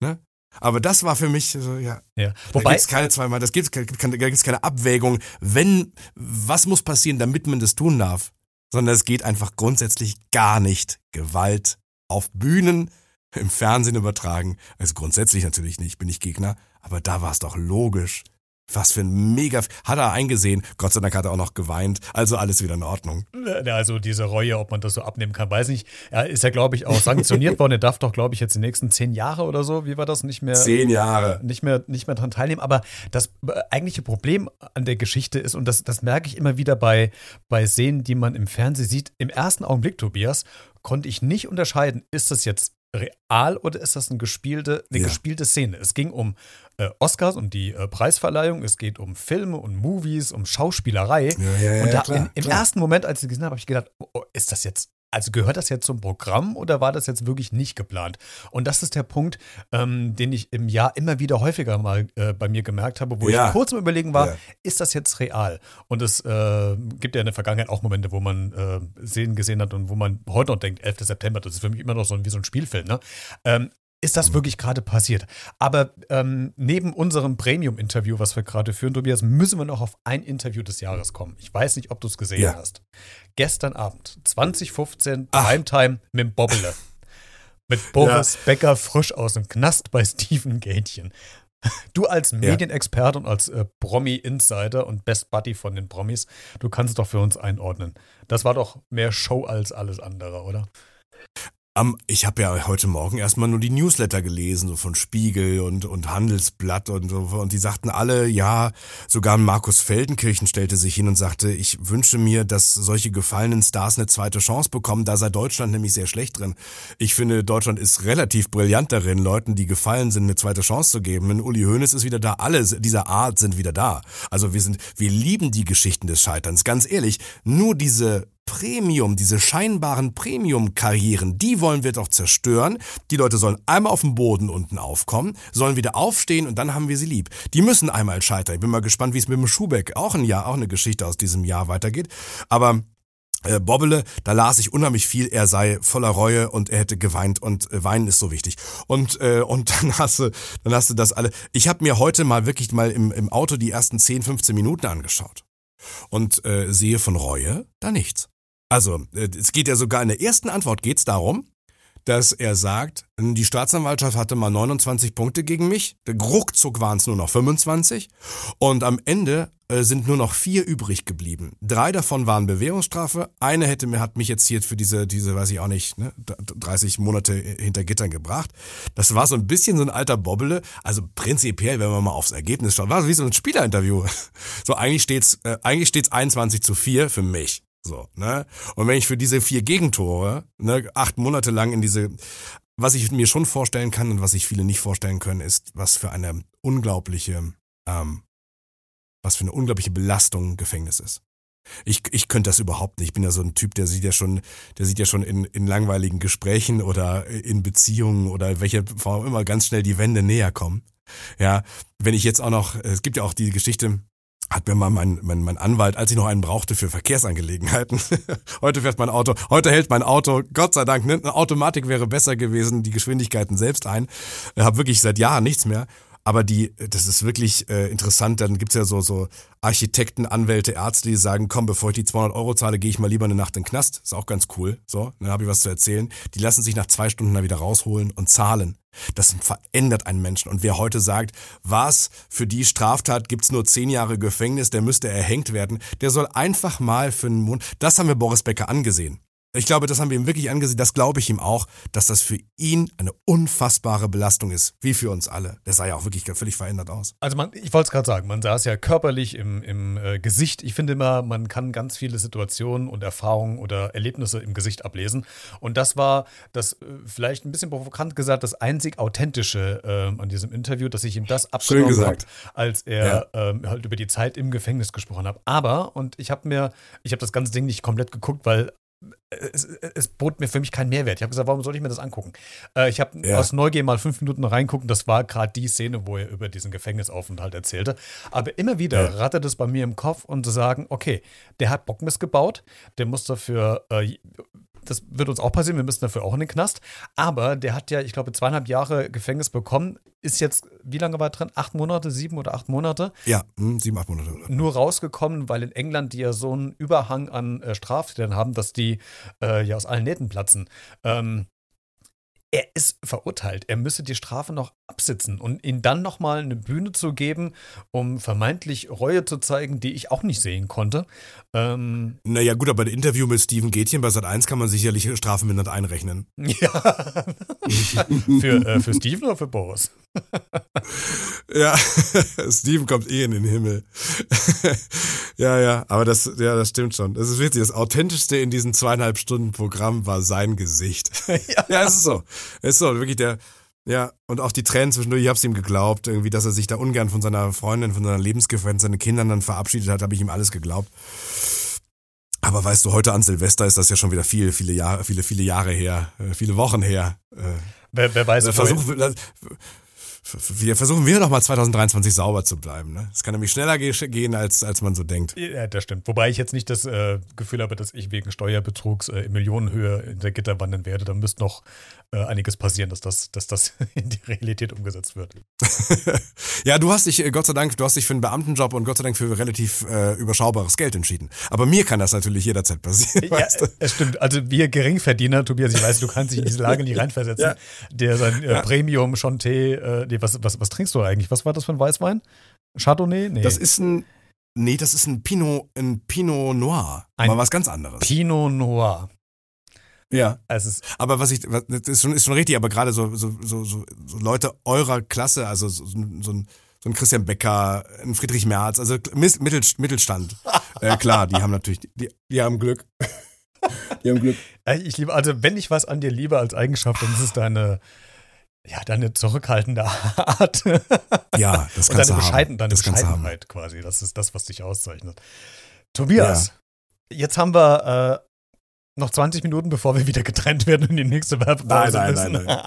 Ne? Aber das war für mich so, ja. ja. Wobei, da gibt es keine zweimal, das gibt es keine Abwägung, wenn, was muss passieren, damit man das tun darf. Sondern es geht einfach grundsätzlich gar nicht. Gewalt auf Bühnen, im Fernsehen übertragen. Also grundsätzlich natürlich nicht, bin ich Gegner. Aber da war es doch logisch. Was für ein mega. Hat er eingesehen. Gott sei Dank hat er auch noch geweint. Also alles wieder in Ordnung. Also diese Reue, ob man das so abnehmen kann, weiß nicht. Er ist ja, glaube ich, auch sanktioniert worden. Er darf doch, glaube ich, jetzt die nächsten zehn Jahre oder so, wie war das, nicht mehr. Zehn Jahre. Nicht mehr, nicht mehr dran teilnehmen. Aber das eigentliche Problem an der Geschichte ist, und das, das merke ich immer wieder bei, bei Szenen, die man im Fernsehen sieht, im ersten Augenblick, Tobias, konnte ich nicht unterscheiden, ist das jetzt real oder ist das eine gespielte, eine ja. gespielte Szene? Es ging um äh, Oscars, um die äh, Preisverleihung. Es geht um Filme und Movies, um Schauspielerei. Ja, ja, und da klar, in, im klar. ersten Moment, als ich gesehen habe, habe ich gedacht, oh, oh, ist das jetzt also gehört das jetzt zum Programm oder war das jetzt wirklich nicht geplant? Und das ist der Punkt, ähm, den ich im Jahr immer wieder häufiger mal äh, bei mir gemerkt habe, wo Ja. ich kurz im Überlegen war, Ja. ist das jetzt real? Und es äh, gibt ja in der Vergangenheit auch Momente, wo man äh, Szenen gesehen hat und wo man heute noch denkt, 11. September, das ist für mich immer noch so ein, wie so ein Spielfilm. Ne? Ähm, ist das wirklich gerade passiert? Aber ähm, neben unserem Premium-Interview, was wir gerade führen, Tobias, müssen wir noch auf ein Interview des Jahres kommen. Ich weiß nicht, ob du es gesehen Ja. hast. Gestern Abend, 2015, Ach. Primetime mit dem Bobbele. Mit Boris Becker frisch aus dem Knast bei Steven Gätchen. Du als Medienexperte und als äh, Promi-Insider und Best Buddy von den Promis, du kannst doch für uns einordnen. Das war doch mehr Show als alles andere, oder? Am- ich habe ja heute Morgen erstmal nur die Newsletter gelesen, so von Spiegel und, und Handelsblatt und. Und die sagten alle, ja, sogar Markus Feldenkirchen stellte sich hin und sagte, ich wünsche mir, dass solche gefallenen Stars eine zweite Chance bekommen. Da sei Deutschland nämlich sehr schlecht drin. Ich finde, Deutschland ist relativ brillant darin, Leuten, die gefallen sind, eine zweite Chance zu geben. Und Uli Hoeneß ist wieder da. Alle dieser Art sind wieder da. Also wir sind, wir lieben die Geschichten des Scheiterns. Ganz ehrlich, nur diese Premium, diese scheinbaren Premium-Karrieren, die wollen wir doch zerstören. Die Leute sollen einmal auf dem Boden unten aufkommen, sollen wieder aufstehen und dann haben wir sie lieb. Die müssen einmal scheitern. Ich bin mal gespannt, wie es mit dem Schubeck auch ein Jahr, auch eine Geschichte aus diesem Jahr weitergeht. Aber äh, Bobbele, da las ich unheimlich viel, er sei voller Reue und er hätte geweint und äh, weinen ist so wichtig. Und äh, und *laughs* dann hast du dann hast du das alle. Ich habe mir heute mal wirklich mal im, im Auto die ersten 10, 15 Minuten angeschaut und äh, sehe von Reue da nichts. Also, äh, es geht ja sogar in der ersten Antwort geht's darum, dass er sagt, die Staatsanwaltschaft hatte mal 29 Punkte gegen mich, der ruckzuck waren es nur noch 25 und am Ende äh, sind nur noch vier übrig geblieben. Drei davon waren Bewährungsstrafe, eine hätte mir hat mich jetzt hier für diese diese weiß ich auch nicht, ne, 30 Monate hinter Gittern gebracht. Das war so ein bisschen so ein alter Bobbele, also prinzipiell, wenn man mal aufs Ergebnis schaut, war so wie so ein Spielerinterview. *laughs* So eigentlich steht's äh, eigentlich steht's 21 zu 4 für mich. So, ne? Und wenn ich für diese vier Gegentore, ne, acht Monate lang in diese, was ich mir schon vorstellen kann und was sich viele nicht vorstellen können, ist, was für eine unglaubliche, ähm, was für eine unglaubliche Belastung Gefängnis ist. Ich, ich könnte das überhaupt nicht. Ich bin ja so ein Typ, der sieht ja schon, der sieht ja schon in, in langweiligen Gesprächen oder in Beziehungen oder welche Form immer ganz schnell die Wände näher kommen. Ja, wenn ich jetzt auch noch, es gibt ja auch die Geschichte, hat mir mal mein, mein, mein Anwalt, als ich noch einen brauchte für Verkehrsangelegenheiten. *laughs* heute fährt mein Auto, heute hält mein Auto, Gott sei Dank, ne, eine Automatik wäre besser gewesen, die Geschwindigkeiten selbst ein. Ich habe wirklich seit Jahren nichts mehr. Aber die, das ist wirklich äh, interessant. Dann gibt's ja so, so Architekten, Anwälte, Ärzte, die sagen, komm, bevor ich die 200 Euro zahle, gehe ich mal lieber eine Nacht in den Knast. Ist auch ganz cool. So, dann habe ich was zu erzählen. Die lassen sich nach zwei Stunden da wieder rausholen und zahlen. Das verändert einen Menschen. Und wer heute sagt, was, für die Straftat gibt's nur zehn Jahre Gefängnis, der müsste erhängt werden, der soll einfach mal für einen Monat, das haben wir Boris Becker angesehen. Ich glaube, das haben wir ihm wirklich angesehen. Das glaube ich ihm auch, dass das für ihn eine unfassbare Belastung ist. Wie für uns alle. Der sah ja auch wirklich völlig verändert aus. Also man, ich wollte es gerade sagen, man sah es ja körperlich im, im äh, Gesicht. Ich finde immer, man kann ganz viele Situationen und Erfahrungen oder Erlebnisse im Gesicht ablesen. Und das war das äh, vielleicht ein bisschen provokant gesagt, das einzig authentische ähm, an diesem Interview, dass ich ihm das abgenommen habe, als er ähm, halt über die Zeit im Gefängnis gesprochen hat. Aber, und ich habe mir, ich habe das ganze Ding nicht komplett geguckt, weil es, es bot mir für mich keinen Mehrwert. Ich habe gesagt, warum soll ich mir das angucken? Äh, ich habe Ja. aus Neugier mal fünf Minuten reingucken. Das war gerade die Szene, wo er über diesen Gefängnisaufenthalt erzählte. Aber immer wieder Ja. rattert es bei mir im Kopf und zu sagen, okay, der hat Bock missgebaut, der muss dafür, äh, das wird uns auch passieren, wir müssen dafür auch in den Knast. Aber der hat ja, ich glaube, zweieinhalb Jahre Gefängnis bekommen, ist jetzt, wie lange war er drin? Acht Monate, sieben oder acht Monate? Ja, hm, sieben, acht Monate. nur rausgekommen, weil in England die ja so einen Überhang an äh, Straftätern haben, dass die äh, ja aus allen Nähten platzen. Ähm, er ist verurteilt. Er müsse die Strafe noch absitzen und ihm dann nochmal eine Bühne zu geben, um vermeintlich Reue zu zeigen, die ich auch nicht sehen konnte. Ähm, Naja, gut, aber ein Interview mit Steven Gätchen bei Sat 1 kann man sicherlich strafmindert einrechnen. *laughs* ja. *laughs* für, äh, für Steven oder für Boris? *laughs* Ja, Steven kommt eh in den Himmel. ja, ja, aber das, ja, das stimmt schon. Das ist witzig. Das Authentischste in diesem zweieinhalb Stunden Programm war sein Gesicht. ja. es ist so. Es ist so, wirklich der, Ja, und auch die Tränen zwischendurch, ich hab's ihm geglaubt, irgendwie, dass er sich da ungern von seiner Freundin, von seiner Lebensgefährtin, seinen Kindern dann verabschiedet hat, habe ich ihm alles geglaubt. Aber weißt du, heute an Silvester ist das ja schon wieder viele, viele Jahre, viele, viele Jahre her, äh, viele Wochen her. Äh, wer, wer weiß, versuchen, wir versuchen wir noch mal 2023 sauber zu bleiben. Ne? Es kann nämlich schneller gehen, als, als man so denkt. Ja, das stimmt. Wobei ich jetzt nicht das äh, Gefühl habe, dass ich wegen Steuerbetrugs äh, in Millionenhöhe in der Gitter wandern werde. Da müsste noch äh, einiges passieren, dass das, dass das *laughs* in die Realität umgesetzt wird. *laughs* ja, du hast dich, äh, Gott sei Dank, du hast dich für einen Beamtenjob und Gott sei Dank für relativ äh, überschaubares Geld entschieden. Aber mir kann das natürlich jederzeit passieren. Ja, weißt du? es stimmt. Also wir Geringverdiener, Tobias, ich weiß, du kannst dich in diese Lage nicht *laughs* reinversetzen, ja. der sein äh. Premium Chanté, äh, nee, was, was, was trinkst du eigentlich? Was war das für ein Weißwein? Chardonnay? Nee. Das ist ein, nee, das ist ein Pinot, ein Pinot Noir. Ein aber was ganz anderes. Pinot Noir. Ja. Also aber was ich, das ist schon, ist schon richtig, aber gerade so, so, so, so, Leute eurer Klasse, also so, so, ein, so ein Christian Becker, ein Friedrich Merz, also Mittelstand. *laughs* äh, klar, die haben natürlich, die, die haben Glück. *laughs* die haben Glück. Ich liebe, also wenn ich was an dir liebe als Eigenschaft, dann ist es deine, ja, deine zurückhaltende *laughs* Art. Ja, das kannst deine du haben. Deine das Bescheidenheit quasi. Das ist das, was dich auszeichnet. Tobias, ja. jetzt haben wir äh, noch 20 Minuten, bevor wir wieder getrennt werden und die nächste Werbepause nein, nein, müssen. Nein,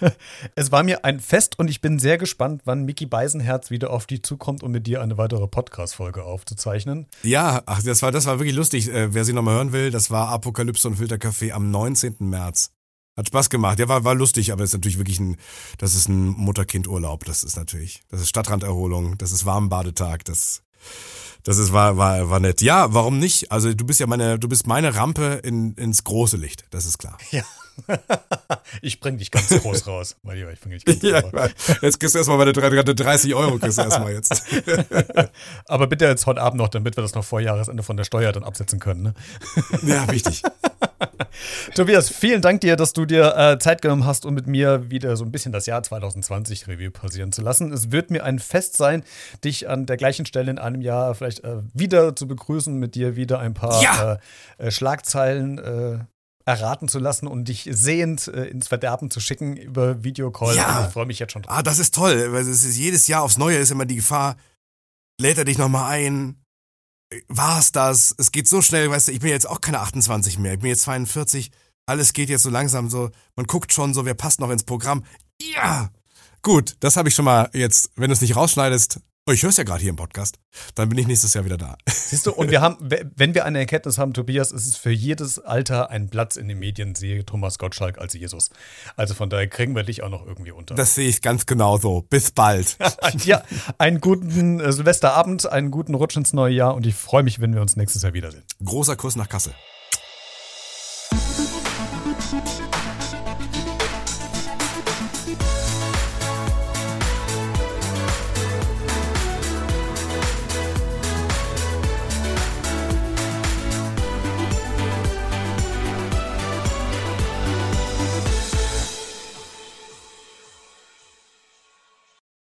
nein, *laughs* es war mir ein Fest und ich bin sehr gespannt, wann Mickey Beisenherz wieder auf dich zukommt, um mit dir eine weitere Podcast-Folge aufzuzeichnen. Ja, ach, das war, das war wirklich lustig. Äh, wer sie nochmal hören will, das war Apokalypse und Filtercafé am 19. März. Hat Spaß gemacht. Ja, war, war lustig, aber es ist natürlich wirklich ein, das ist ein Mutter-Kind-Urlaub. Das ist natürlich, das ist Stadtranderholung, das ist Warmbadetag, das das ist, war, war, war nett. Ja, warum nicht? Also du bist ja meine, du bist meine Rampe in, ins große Licht, das ist klar. Ja. *laughs* ich bring dich ganz groß raus, mein Lieber. Ich bring dich ganz *laughs* ja, raus. Jetzt kriegst du erstmal meine 30 Euro kriegst du erstmal jetzt. *laughs* Aber bitte jetzt heute Abend noch, damit wir das noch vor Jahresende von der Steuer dann absetzen können. Ne? Ja, wichtig. *laughs* Tobias, vielen Dank dir, dass du dir äh, Zeit genommen hast, um mit mir wieder so ein bisschen das Jahr 2020 Review passieren zu lassen. Es wird mir ein Fest sein, dich an der gleichen Stelle in einem Jahr vielleicht äh, wieder zu begrüßen, mit dir wieder ein paar ja. äh, äh Schlagzeilen äh, erraten zu lassen und dich sehend äh, ins Verderben zu schicken über Videocall. Ja. Ich freue mich jetzt schon drauf. Ah, das ist toll, weil es ist jedes Jahr aufs Neue ist immer die Gefahr, lädt er dich nochmal ein, war es das? Es geht so schnell, weißt du, ich bin jetzt auch keine 28 mehr, ich bin jetzt 42, alles geht jetzt so langsam so, man guckt schon so, wer passt noch ins Programm. Ja! Gut, das habe ich schon mal jetzt, wenn du es nicht rausschneidest, Oh, ich höre es ja gerade hier im Podcast. Dann bin ich nächstes Jahr wieder da. Siehst du, und wir haben, wenn wir eine Erkenntnis haben, Tobias, ist es für jedes Alter ein Platz in den Medien, sehe Thomas Gottschalk als Jesus. Also von daher kriegen wir dich auch noch irgendwie unter. Das sehe ich ganz genauso. Bis bald. *laughs* ja, einen guten äh, Silvesterabend, einen guten Rutsch ins neue Jahr und ich freue mich, wenn wir uns nächstes Jahr wiedersehen. Großer Kuss nach Kassel.